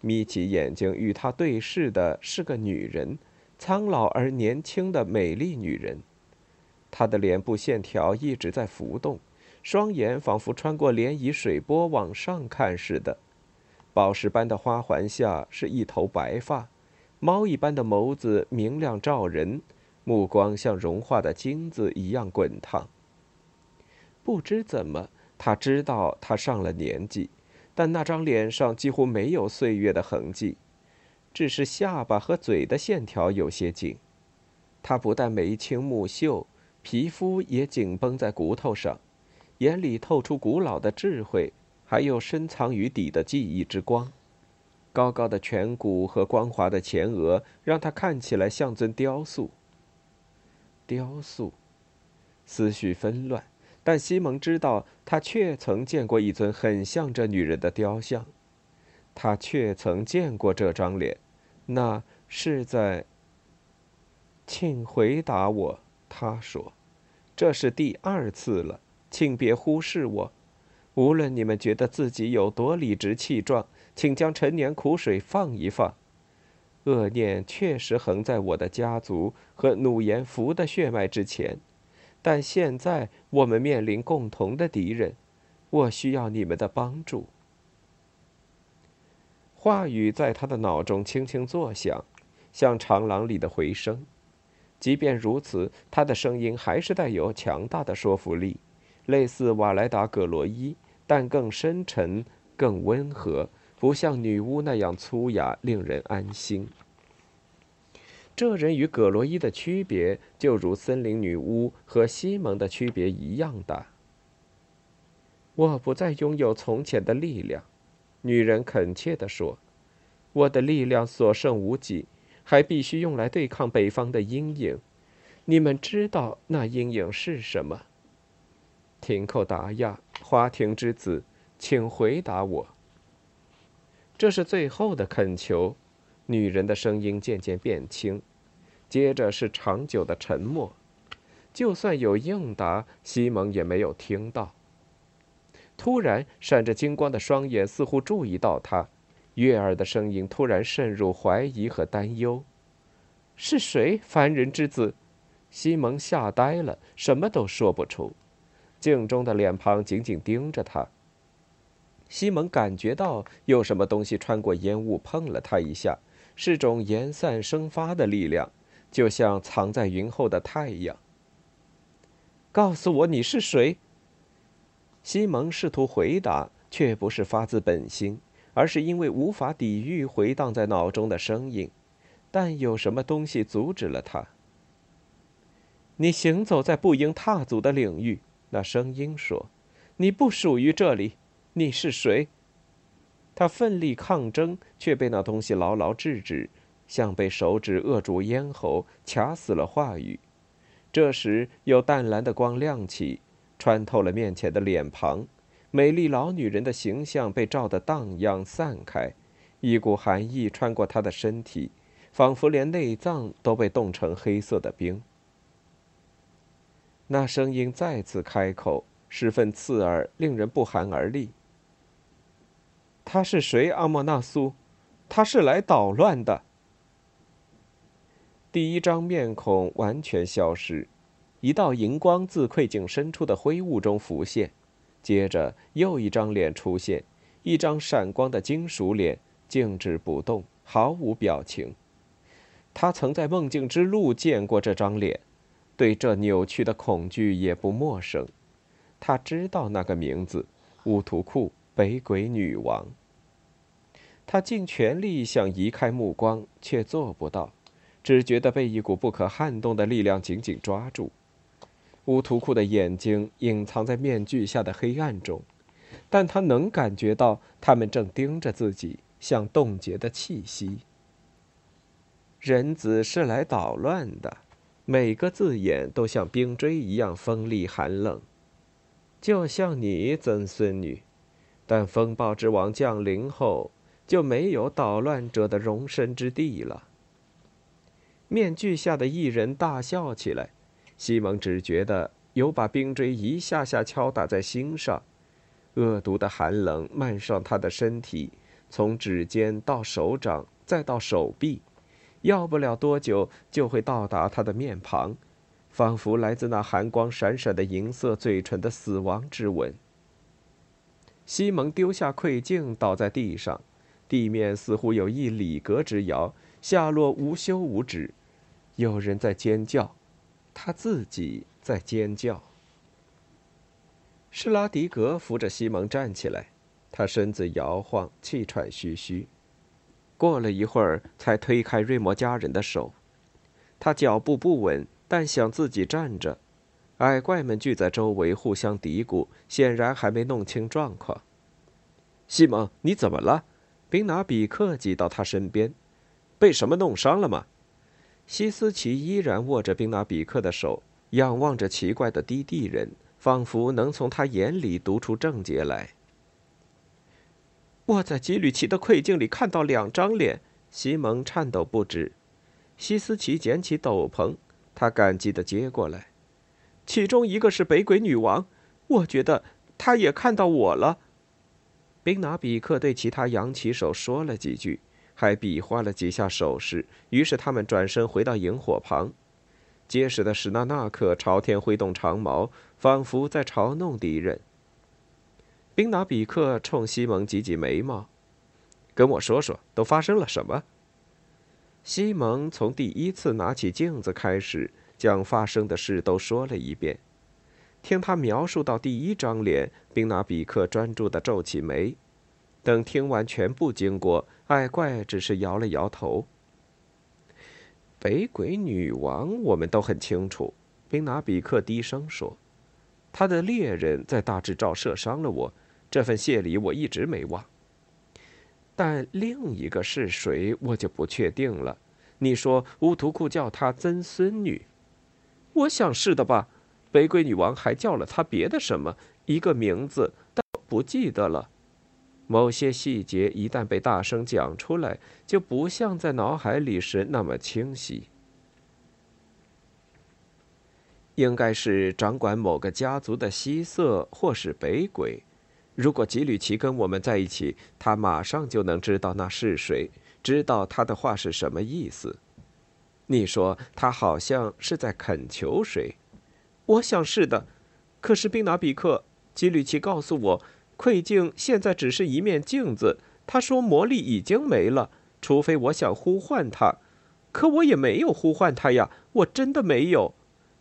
Speaker 1: 眯起眼睛与他对视的是个女人，苍老而年轻的美丽女人。她的脸部线条一直在浮动，双眼仿佛穿过涟漪水波往上看似的，宝石般的花环下是一头白发，猫一般的眸子明亮照人，目光像融化的金子一样滚烫。不知怎么。他知道他上了年纪，但那张脸上几乎没有岁月的痕迹，只是下巴和嘴的线条有些紧。他不但眉清目秀，皮肤也紧绷在骨头上，眼里透出古老的智慧，还有深藏于底的记忆之光。高高的颧骨和光滑的前额让他看起来像尊雕塑。雕塑，思绪纷乱。但西蒙知道，他确曾见过一尊很像这女人的雕像，他确曾见过这张脸，那是在。请回答我，他说：“这是第二次了，请别忽视我。无论你们觉得自己有多理直气壮，请将陈年苦水放一放。恶念确实横在我的家族和努延福的血脉之前。”但现在我们面临共同的敌人，我需要你们的帮助。话语在他的脑中轻轻作响，像长廊里的回声。即便如此，他的声音还是带有强大的说服力，类似瓦莱达·葛罗伊，但更深沉、更温和，不像女巫那样粗哑，令人安心。这人与葛罗伊的区别，就如森林女巫和西蒙的区别一样大。我不再拥有从前的力量，女人恳切地说：“我的力量所剩无几，还必须用来对抗北方的阴影。你们知道那阴影是什么？”廷寇达亚，花亭之子，请回答我。这是最后的恳求。女人的声音渐渐变轻，接着是长久的沉默。就算有应答，西蒙也没有听到。突然，闪着金光的双眼似乎注意到他，悦耳的声音突然渗入怀疑和担忧：“是谁，凡人之子？”西蒙吓呆了，什么都说不出。镜中的脸庞紧紧盯着他。西蒙感觉到有什么东西穿过烟雾，碰了他一下。是种延散生发的力量，就像藏在云后的太阳。告诉我你是谁？西蒙试图回答，却不是发自本心，而是因为无法抵御回荡在脑中的声音。但有什么东西阻止了他？你行走在不应踏足的领域，那声音说：“你不属于这里。你是谁？”他奋力抗争，却被那东西牢牢制止，像被手指扼住咽喉，卡死了话语。这时，有淡蓝的光亮起，穿透了面前的脸庞，美丽老女人的形象被照得荡漾散开，一股寒意穿过她的身体，仿佛连内脏都被冻成黑色的冰。那声音再次开口，十分刺耳，令人不寒而栗。他是谁，阿莫纳苏？他是来捣乱的。第一张面孔完全消失，一道银光自窥镜深处的灰雾中浮现，接着又一张脸出现，一张闪光的金属脸，静止不动，毫无表情。他曾在梦境之路见过这张脸，对这扭曲的恐惧也不陌生。他知道那个名字——乌图库。北鬼女王。他尽全力想移开目光，却做不到，只觉得被一股不可撼动的力量紧紧抓住。乌图库的眼睛隐藏在面具下的黑暗中，但他能感觉到他们正盯着自己，像冻结的气息。人子是来捣乱的，每个字眼都像冰锥一样锋利寒冷，就像你，曾孙女。但风暴之王降临后，就没有捣乱者的容身之地了。面具下的异人大笑起来，西蒙只觉得有把冰锥一下下敲打在心上，恶毒的寒冷漫上他的身体，从指尖到手掌，再到手臂，要不了多久就会到达他的面庞，仿佛来自那寒光闪闪的银色嘴唇的死亡之吻。西蒙丢下窥镜，倒在地上，地面似乎有一里格之遥，下落无休无止。有人在尖叫，他自己在尖叫。施拉迪格扶着西蒙站起来，他身子摇晃，气喘吁吁。过了一会儿，才推开瑞摩家人的手。他脚步不稳，但想自己站着。矮怪们聚在周围，互相嘀咕，显然还没弄清状况。西蒙，你怎么了？宾拿比克挤到他身边，被什么弄伤了吗？西斯奇依然握着宾拿比克的手，仰望着奇怪的低地人，仿佛能从他眼里读出症结来。
Speaker 2: 我在吉吕奇的窥镜里看到两张脸。西蒙颤抖不止。西斯奇捡起斗篷，他感激地接过来。其中一个是北鬼女王，我觉得她也看到我了。
Speaker 1: 宾拿比克对其他扬起手说了几句。还比划了几下手势，于是他们转身回到萤火旁。结实的史纳纳克朝天挥动长矛，仿佛在嘲弄敌人。宾拿比克冲西蒙挤挤眉毛，跟我说说都发生了什么。西蒙从第一次拿起镜子开始，将发生的事都说了一遍。听他描述到第一张脸，宾拿比克专注地皱起眉。等听完全部经过，爱怪只是摇了摇头。北鬼女王，我们都很清楚。宾拿比克低声说：“他的猎人在大智照射伤了我，这份谢礼我一直没忘。但另一个是谁，我就不确定了。你说乌图库叫她曾孙女，
Speaker 2: 我想是的吧。北鬼女王还叫了她别的什么一个名字，但不记得了。”
Speaker 1: 某些细节一旦被大声讲出来，就不像在脑海里时那么清晰。应该是掌管某个家族的西瑟，或是北鬼。如果吉吕奇跟我们在一起，他马上就能知道那是谁，知道他的话是什么意思。你说他好像是在恳求谁？
Speaker 2: 我想是的。可是宾拿比克，吉吕奇告诉我。窥镜现在只是一面镜子，他说魔力已经没了，除非我想呼唤他，可我也没有呼唤他呀，我真的没有。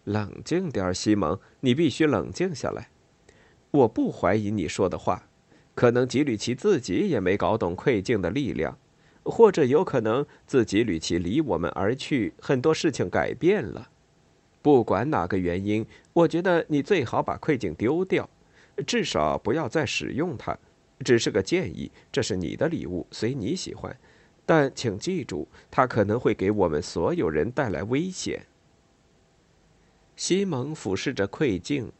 Speaker 1: 冷静点，西蒙，你必须冷静下来。我不怀疑你说的话，可能吉吕奇自己也没搞懂窥镜的力量，或者有可能自吉吕奇离我们而去，很多事情改变了。不管哪个原因，我觉得你最好把窥镜丢掉。至少不要再使用它，只是个建议。这是你的礼物，随你喜欢，但请记住，它可能会给我们所有人带来危险。西蒙俯视着窥镜，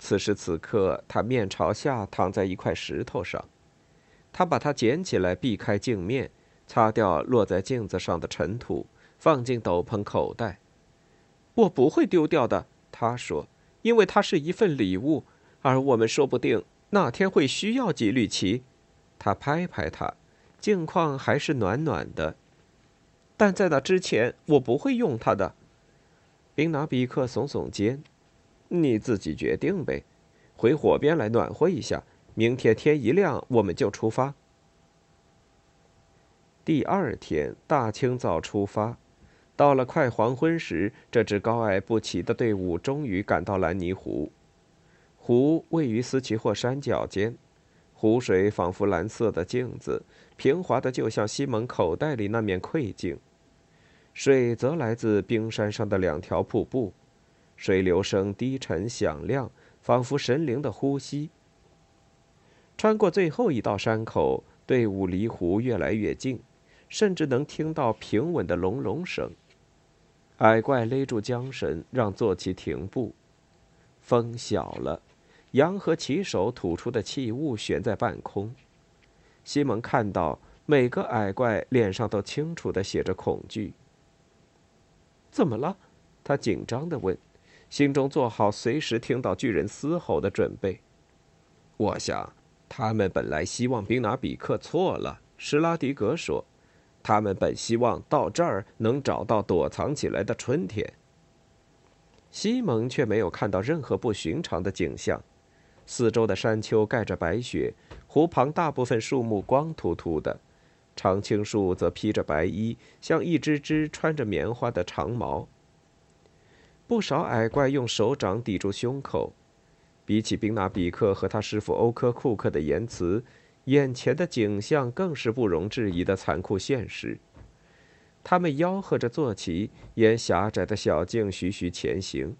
Speaker 1: 此时此刻，他面朝下躺在一块石头上。他把它捡起来，避开镜面，擦掉落在镜子上的尘土，放进斗篷口袋。
Speaker 2: 我不会丢掉的，他说，因为它是一份礼物。而我们说不定那天会需要几缕旗，
Speaker 1: 他拍拍他，镜框还是暖暖的。
Speaker 2: 但在那之前，我不会用它的。
Speaker 1: 宾拿比克耸耸肩：“你自己决定呗，回火边来暖和一下。明天天一亮，我们就出发。”第二天大清早出发，到了快黄昏时，这支高矮不齐的队伍终于赶到兰尼湖。湖位于斯奇霍山脚尖，湖水仿佛蓝色的镜子，平滑的就像西蒙口袋里那面窥镜。水则来自冰山上的两条瀑布，水流声低沉响亮，仿佛神灵的呼吸。穿过最后一道山口，队伍离湖越来越近，甚至能听到平稳的隆隆声。矮怪勒住缰绳，让坐骑停步。风小了。羊和骑手吐出的气雾悬在半空。西蒙看到每个矮怪脸上都清楚的写着恐惧。
Speaker 2: 怎么了？
Speaker 1: 他紧张的问。
Speaker 2: 心中做好随时听到巨人嘶吼的准备。
Speaker 1: 我想，他们本来希望宾拿比克错了。施拉迪格说：“他们本希望到这儿能找到躲藏起来的春天。”西蒙却没有看到任何不寻常的景象。四周的山丘盖着白雪，湖旁大部分树木光秃秃的，常青树则披着白衣，像一只只穿着棉花的长毛。不少矮怪用手掌抵住胸口。比起宾纳比克和他师傅欧科库克的言辞，眼前的景象更是不容置疑的残酷现实。他们吆喝着坐骑，沿狭窄的小径徐徐前行。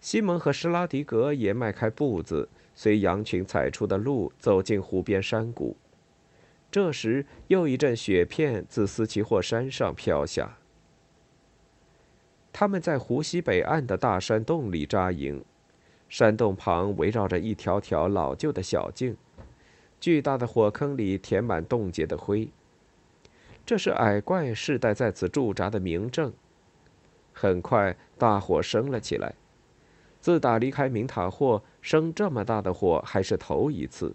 Speaker 1: 西蒙和施拉迪格也迈开步子，随羊群踩出的路走进湖边山谷。这时，又一阵雪片自斯奇霍山上飘下。他们在湖西北岸的大山洞里扎营。山洞旁围绕着一条条老旧的小径，巨大的火坑里填满冻结的灰。这是矮怪世代在此驻扎的明证。很快，大火升了起来。自打离开明塔霍，生这么大的火还是头一次。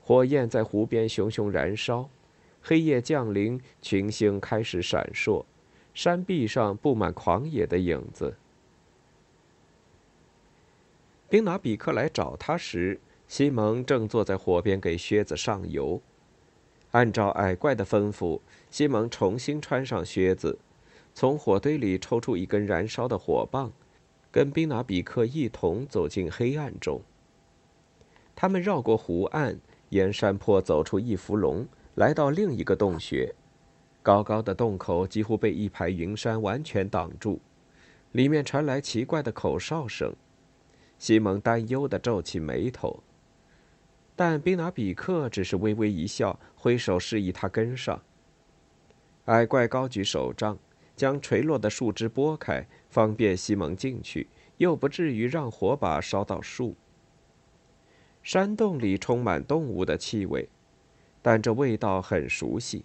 Speaker 1: 火焰在湖边熊熊燃烧，黑夜降临，群星开始闪烁，山壁上布满狂野的影子。宾拿比克来找他时，西蒙正坐在火边给靴子上油。按照矮怪的吩咐，西蒙重新穿上靴子，从火堆里抽出一根燃烧的火棒，跟宾拿比克一同走进黑暗中。他们绕过湖岸，沿山坡走出一伏龙，来到另一个洞穴。高高的洞口几乎被一排云山完全挡住，里面传来奇怪的口哨声。西蒙担忧地皱起眉头，但宾拿比克只是微微一笑，挥手示意他跟上。矮怪高举手杖，将垂落的树枝拨开，方便西蒙进去，又不至于让火把烧到树。山洞里充满动物的气味，但这味道很熟悉。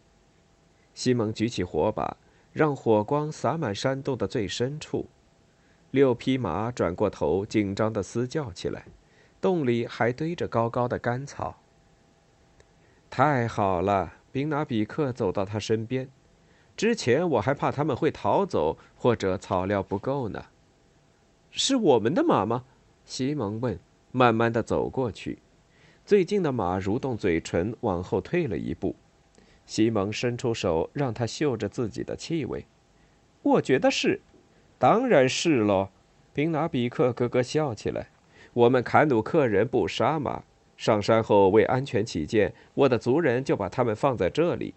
Speaker 1: 西蒙举起火把，让火光洒满山洞的最深处。六匹马转过头，紧张地嘶叫起来。洞里还堆着高高的干草。太好了，宾拿比克走到他身边。之前我还怕他们会逃走，或者草料不够呢。
Speaker 2: 是我们的马吗？
Speaker 1: 西蒙问，慢慢地走过去。最近的马蠕动嘴唇，往后退了一步。西蒙伸出手，让他嗅着自己的气味。
Speaker 2: 我觉得是。
Speaker 1: 当然是喽，宾拿比克咯咯笑起来。我们坎努克人不杀马，上山后为安全起见，我的族人就把他们放在这里。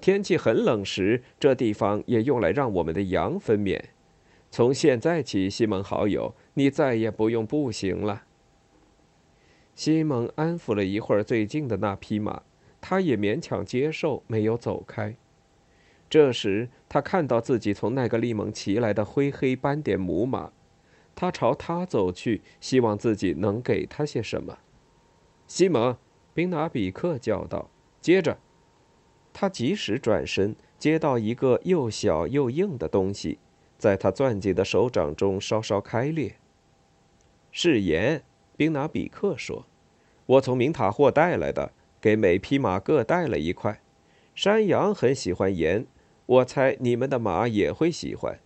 Speaker 1: 天气很冷时，这地方也用来让我们的羊分娩。从现在起，西蒙好友，你再也不用步行了。西蒙安抚了一会儿最近的那匹马，他也勉强接受，没有走开。这时，他看到自己从那个利蒙骑来的灰黑斑点母马，他朝他走去，希望自己能给他些什么。西蒙，宾拿比克叫道。接着，他及时转身，接到一个又小又硬的东西，在他攥紧的手掌中稍稍开裂。是盐，宾拿比克说：“我从明塔霍带来的，给每匹马各带了一块。山羊很喜欢盐。”我猜你们的马也会喜欢。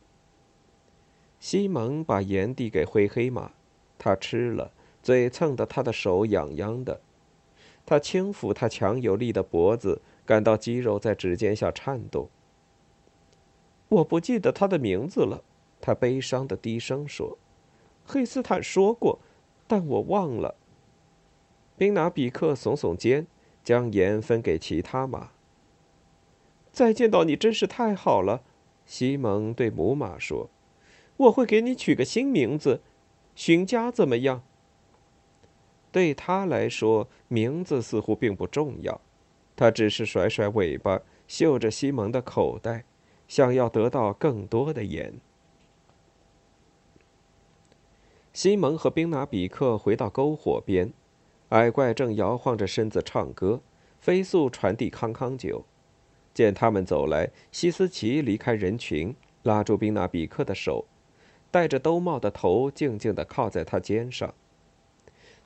Speaker 1: 西蒙把盐递给灰黑马，他吃了，嘴蹭得他的手痒痒的。他轻抚他强有力的脖子，感到肌肉在指尖下颤动。
Speaker 2: 我不记得他的名字了，他悲伤的低声说：“黑斯坦说过，但我忘了。”
Speaker 1: 宾拿比克耸耸肩，将盐分给其他马。
Speaker 2: 再见到你真是太好了，西蒙对母马说：“我会给你取个新名字，寻家怎么样？”
Speaker 1: 对他来说，名字似乎并不重要，他只是甩甩尾巴，嗅着西蒙的口袋，想要得到更多的盐。西蒙和宾拿比克回到篝火边，矮怪正摇晃着身子唱歌，飞速传递康康酒。见他们走来，西斯奇离开人群，拉住宾纳比克的手。戴着兜帽的头静静地靠在他肩上。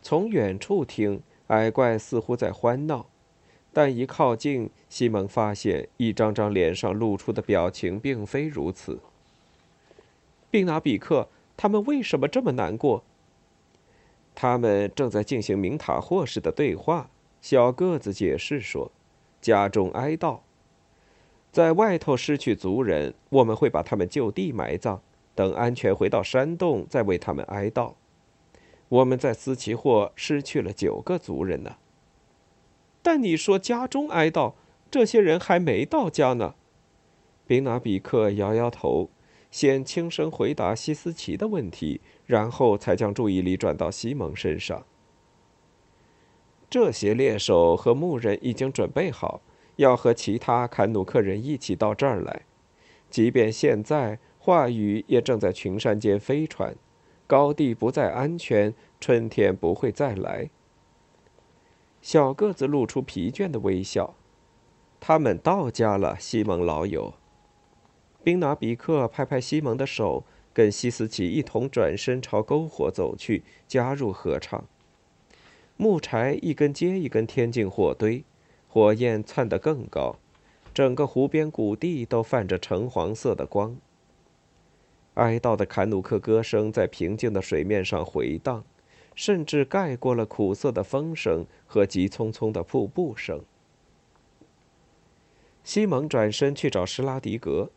Speaker 1: 从远处听，矮怪似乎在欢闹，但一靠近，西蒙发现一张张脸上露出的表情并非如此。
Speaker 2: 宾拿比克，他们为什么这么难过？
Speaker 1: 他们正在进行明塔霍式的对话。小个子解释说：“家中哀悼，在外头失去族人，我们会把他们就地埋葬，等安全回到山洞，再为他们哀悼。我们在斯奇霍失去了九个族人呢。
Speaker 2: 但你说家中哀悼，这些人还没到家呢。”
Speaker 1: 宾拿比克摇摇头。先轻声回答西斯奇的问题，然后才将注意力转到西蒙身上。这些猎手和牧人已经准备好，要和其他坎努克人一起到这儿来。即便现在话语也正在群山间飞传，高地不再安全，春天不会再来。小个子露出疲倦的微笑。他们到家了，西蒙老友。宾拿比克拍拍西蒙的手，跟西斯奇一同转身朝篝火走去，加入合唱。木柴一根接一根添进火堆，火焰窜得更高，整个湖边谷地都泛着橙黄色的光。哀悼的坎努克歌声在平静的水面上回荡，甚至盖过了苦涩的风声和急匆匆的瀑布声。西蒙转身去找施拉迪格。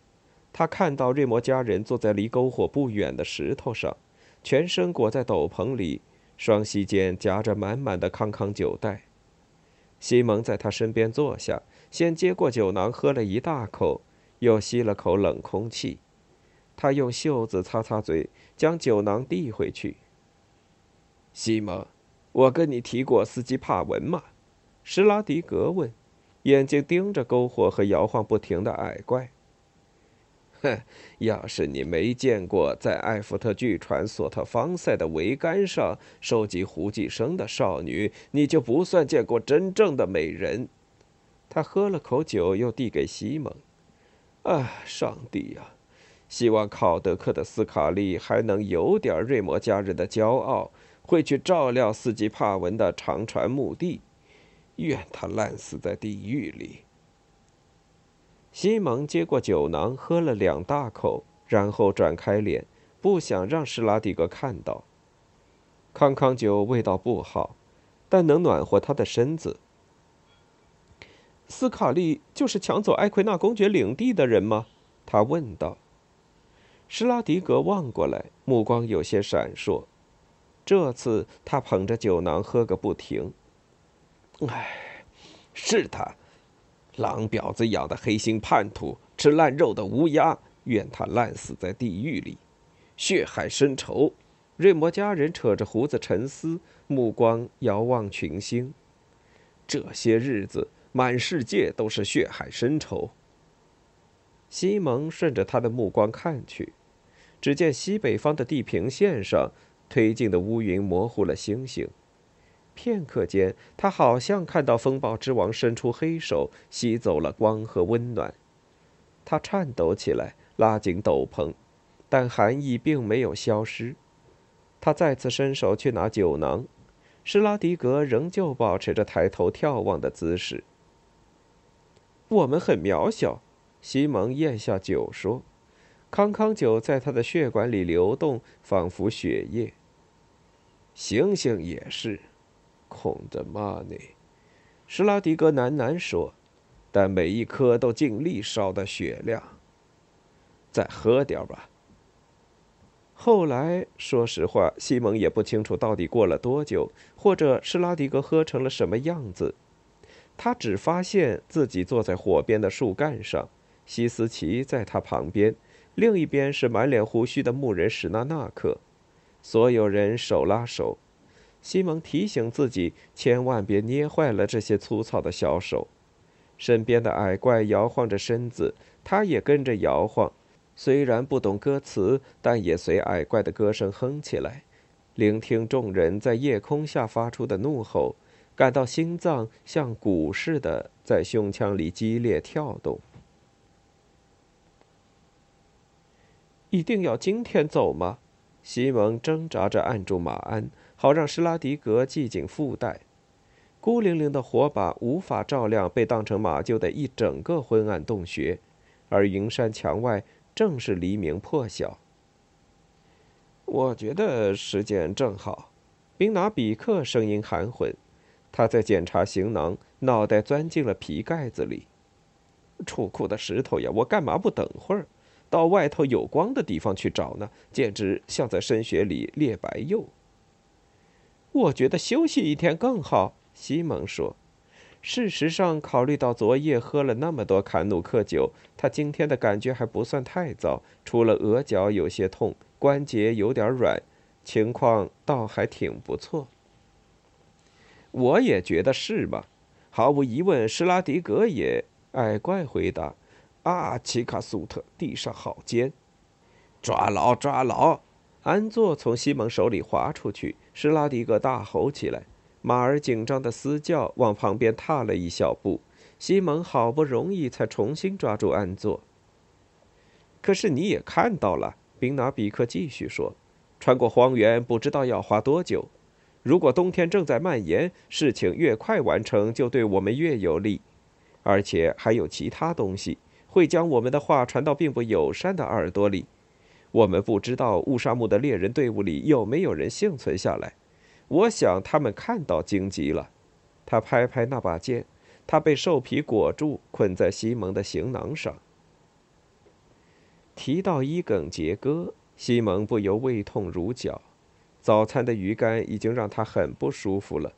Speaker 1: 他看到瑞摩家人坐在离篝火不远的石头上，全身裹在斗篷里，双膝间夹着满满的康康酒袋。西蒙在他身边坐下，先接过酒囊喝了一大口，又吸了口冷空气。他用袖子擦擦嘴，将酒囊递回去。西蒙，我跟你提过斯基帕文吗？施拉迪格问，眼睛盯着篝火和摇晃不停的矮怪。哼，要是你没见过在艾弗特巨船索特方塞的桅杆上收集胡寄生的少女，你就不算见过真正的美人。他喝了口酒，又递给西蒙。啊，上帝呀！希望考德克的斯卡利还能有点瑞摩家人的骄傲，会去照料斯基帕文的长船墓地。愿他烂死在地狱里。西蒙接过酒囊，喝了两大口，然后转开脸，不想让施拉迪格看到。康康酒味道不好，但能暖和他的身子。
Speaker 2: 斯卡利就是抢走埃奎纳公爵领地的人吗？他问道。施拉迪格望过来，目光有些闪烁。这次他捧着酒囊喝个不停。
Speaker 3: 唉，是他。狼婊子养的黑心叛徒，吃烂肉的乌鸦，愿他烂死在地狱里！血海深仇。瑞摩家人扯着胡子沉思，目光遥望群星。这些日子，满世界都是血海深仇。
Speaker 1: 西蒙顺着他的目光看去，只见西北方的地平线上，推进的乌云模糊了星星。片刻间，他好像看到风暴之王伸出黑手，吸走了光和温暖。他颤抖起来，拉紧斗篷，但寒意并没有消失。他再次伸手去拿酒囊，施拉迪格仍旧保持着抬头眺望的姿势。
Speaker 2: 我们很渺小，西蒙咽下酒说：“康康酒在他的血管里流动，仿佛血液。
Speaker 3: 星星也是。”空的嘛呢？
Speaker 1: 施拉迪格喃喃说：“
Speaker 3: 但每一颗都尽力烧的雪亮。再喝点吧。”
Speaker 1: 后来，说实话，西蒙也不清楚到底过了多久，或者施拉迪格喝成了什么样子。他只发现自己坐在火边的树干上，西斯奇在他旁边，另一边是满脸胡须的牧人史纳纳克，所有人手拉手。西蒙提醒自己，千万别捏坏了这些粗糙的小手。身边的矮怪摇晃着身子，他也跟着摇晃。虽然不懂歌词，但也随矮怪的歌声哼起来，聆听众人在夜空下发出的怒吼，感到心脏像鼓似的在胸腔里激烈跳动。
Speaker 2: 一定要今天走吗？西蒙挣扎着按住马鞍，好让施拉迪格系紧腹带。孤零零的火把无法照亮被当成马厩的一整个昏暗洞穴，而云山墙外正是黎明破晓。我觉得时间正好。宾拿比克声音含混，他在检查行囊，脑袋钻进了皮盖子里。出库的石头呀，我干嘛不等会儿，到外头有光的地方去找呢？简直像在深雪里猎白鼬。我觉得休息一天更好。西蒙说：“事实上，考虑到昨夜喝了那么多坎努克酒，他今天的感觉还不算太糟，除了额角有些痛，关节有点软，情况倒还挺不错。”我也觉得是嘛。毫无疑问，施拉迪格也。矮怪回答：“啊，奇卡苏特，地上好尖，
Speaker 3: 抓牢，抓牢！”
Speaker 2: 安坐从西蒙手里滑出去，施拉迪格大吼起来。马儿紧张的嘶叫，往旁边踏了一小步。西蒙好不容易才重新抓住安坐。可是你也看到了，宾拿比克继续说：“穿过荒原不知道要花多久。如果冬天正在蔓延，事情越快完成，就对我们越有利。而且还有其他东西会将我们的话传到并不友善的耳朵里。我们不知道乌沙木的猎人队伍里有没有人幸存下来。”我想他们看到荆棘了。他拍拍那把剑，它被兽皮裹住，捆在西蒙的行囊上。提到伊耿杰哥，西蒙不由胃痛如绞。早餐的鱼干已经让他很不舒服了。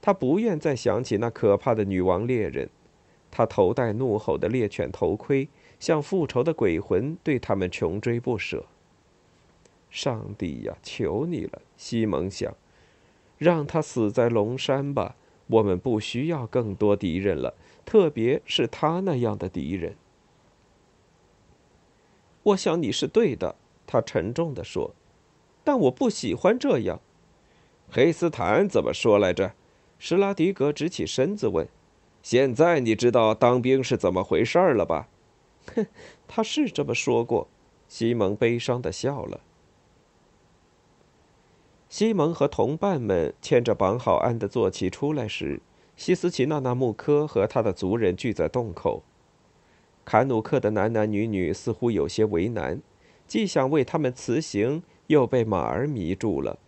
Speaker 2: 他不愿再想起那可怕的女王猎人。他头戴怒吼的猎犬头盔，像复仇的鬼魂，对他们穷追不舍。上帝呀，求你了！西蒙想。让他死在龙山吧，我们不需要更多敌人了，特别是他那样的敌人。我想你是对的，他沉重地说，但我不喜欢这样。
Speaker 3: 黑斯坦怎么说来着？施拉迪格直起身子问：“现在你知道当兵是怎么回事了吧？”
Speaker 2: 哼，他是这么说过。西蒙悲伤的笑了。西蒙和同伴们牵着绑好鞍的坐骑出来时，西斯奇纳纳穆科和他的族人聚在洞口。坎努克的男男女女似乎有些为难，既想为他们辞行，又被马儿迷住了。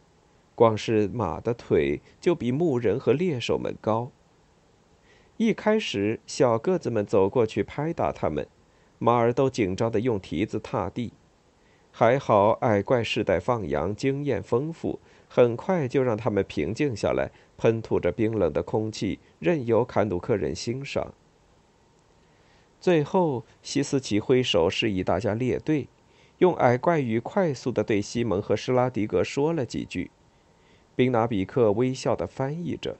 Speaker 2: 光是马的腿就比牧人和猎手们高。一开始，小个子们走过去拍打他们，马儿都紧张地用蹄子踏地。还好矮怪世代放羊，经验丰富。很快就让他们平静下来，喷吐着冰冷的空气，任由坎努克人欣赏。最后，西斯奇挥手示意大家列队，用矮怪语快速地对西蒙和施拉迪格说了几句。宾拿比克微笑地翻译着。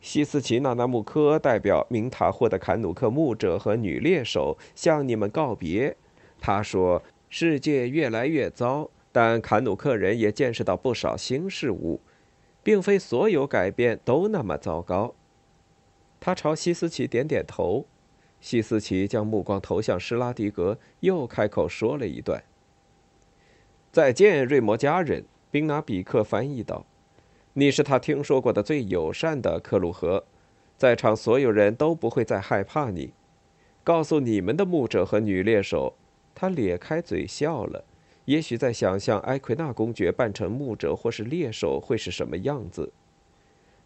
Speaker 2: 西斯奇纳纳穆科代表明塔霍的坎努克牧者和女猎手向你们告别。他说：“世界越来越糟。”但坎努克人也见识到不少新事物，并非所有改变都那么糟糕。他朝西斯奇点点头，西斯奇将目光投向施拉迪格，又开口说了一段：“再见，瑞摩家人。”宾拿比克翻译道：“你是他听说过的最友善的克鲁河，在场所有人都不会再害怕你。告诉你们的牧者和女猎手。”他咧开嘴笑了。也许在想象埃奎纳公爵扮成牧者或是猎手会是什么样子。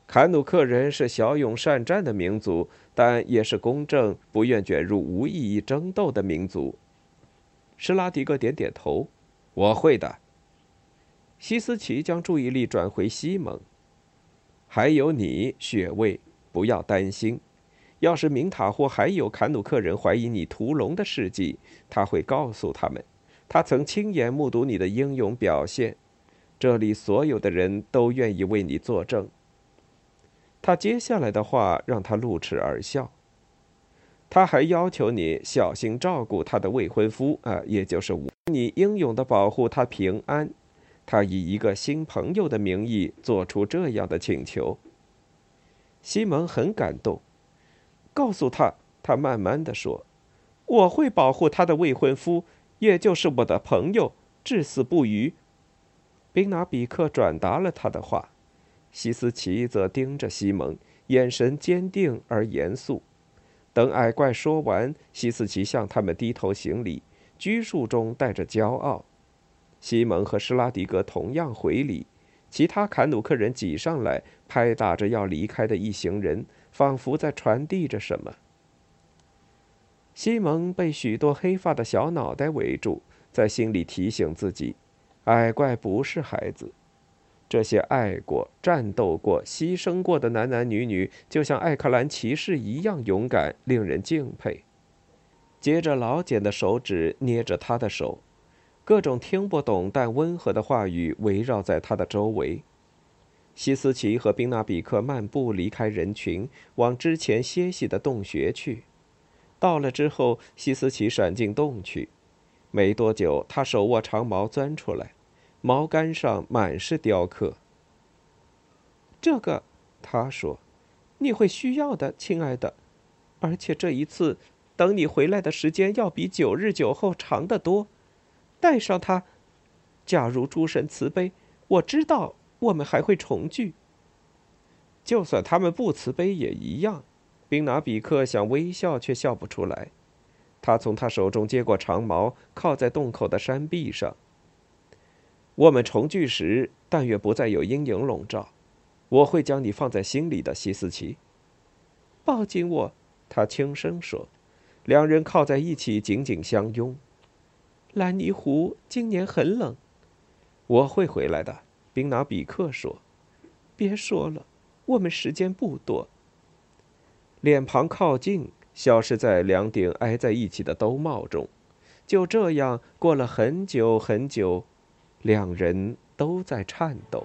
Speaker 2: 坎努克人是骁勇善战的民族，但也是公正、不愿卷入无意义争斗的民族。施拉迪格点点头：“我会的。”西斯奇将注意力转回西蒙：“还有你，雪卫，不要担心。要是明塔或还有坎努克人怀疑你屠龙的事迹，他会告诉他们。”他曾亲眼目睹你的英勇表现，这里所有的人都愿意为你作证。他接下来的话让他露齿而笑。他还要求你小心照顾他的未婚夫啊，也就是我，你英勇的保护他平安。他以一个新朋友的名义做出这样的请求。西蒙很感动，告诉他，他慢慢的说：“我会保护他的未婚夫。”也就是我的朋友，至死不渝。宾拿比克转达了他的话，西斯奇则盯着西蒙，眼神坚定而严肃。等矮怪说完，西斯奇向他们低头行礼，拘束中带着骄傲。西蒙和施拉迪格同样回礼，其他坎努克人挤上来，拍打着要离开的一行人，仿佛在传递着什么。西蒙被许多黑发的小脑袋围住，在心里提醒自己：矮怪不是孩子。这些爱过、战斗过、牺牲过的男男女女，就像艾克兰骑士一样勇敢，令人敬佩。接着，老茧的手指捏着他的手，各种听不懂但温和的话语围绕在他的周围。西斯奇和宾纳比克漫步离开人群，往之前歇息的洞穴去。到了之后，西斯奇闪进洞去，没多久，他手握长矛钻出来，矛杆上满是雕刻。这个，他说：“你会需要的，亲爱的，而且这一次，等你回来的时间要比九日九后长得多。带上它，假如诸神慈悲，我知道我们还会重聚。就算他们不慈悲也一样。”宾拿比克想微笑，却笑不出来。他从他手中接过长矛，靠在洞口的山壁上。我们重聚时，但愿不再有阴影笼罩。我会将你放在心里的，西斯奇。抱紧我，他轻声说。两人靠在一起，紧紧相拥。兰尼湖今年很冷。我会回来的，宾拿比克说。别说了，我们时间不多。脸庞靠近，消失在两顶挨在一起的兜帽中。就这样过了很久很久，两人都在颤抖。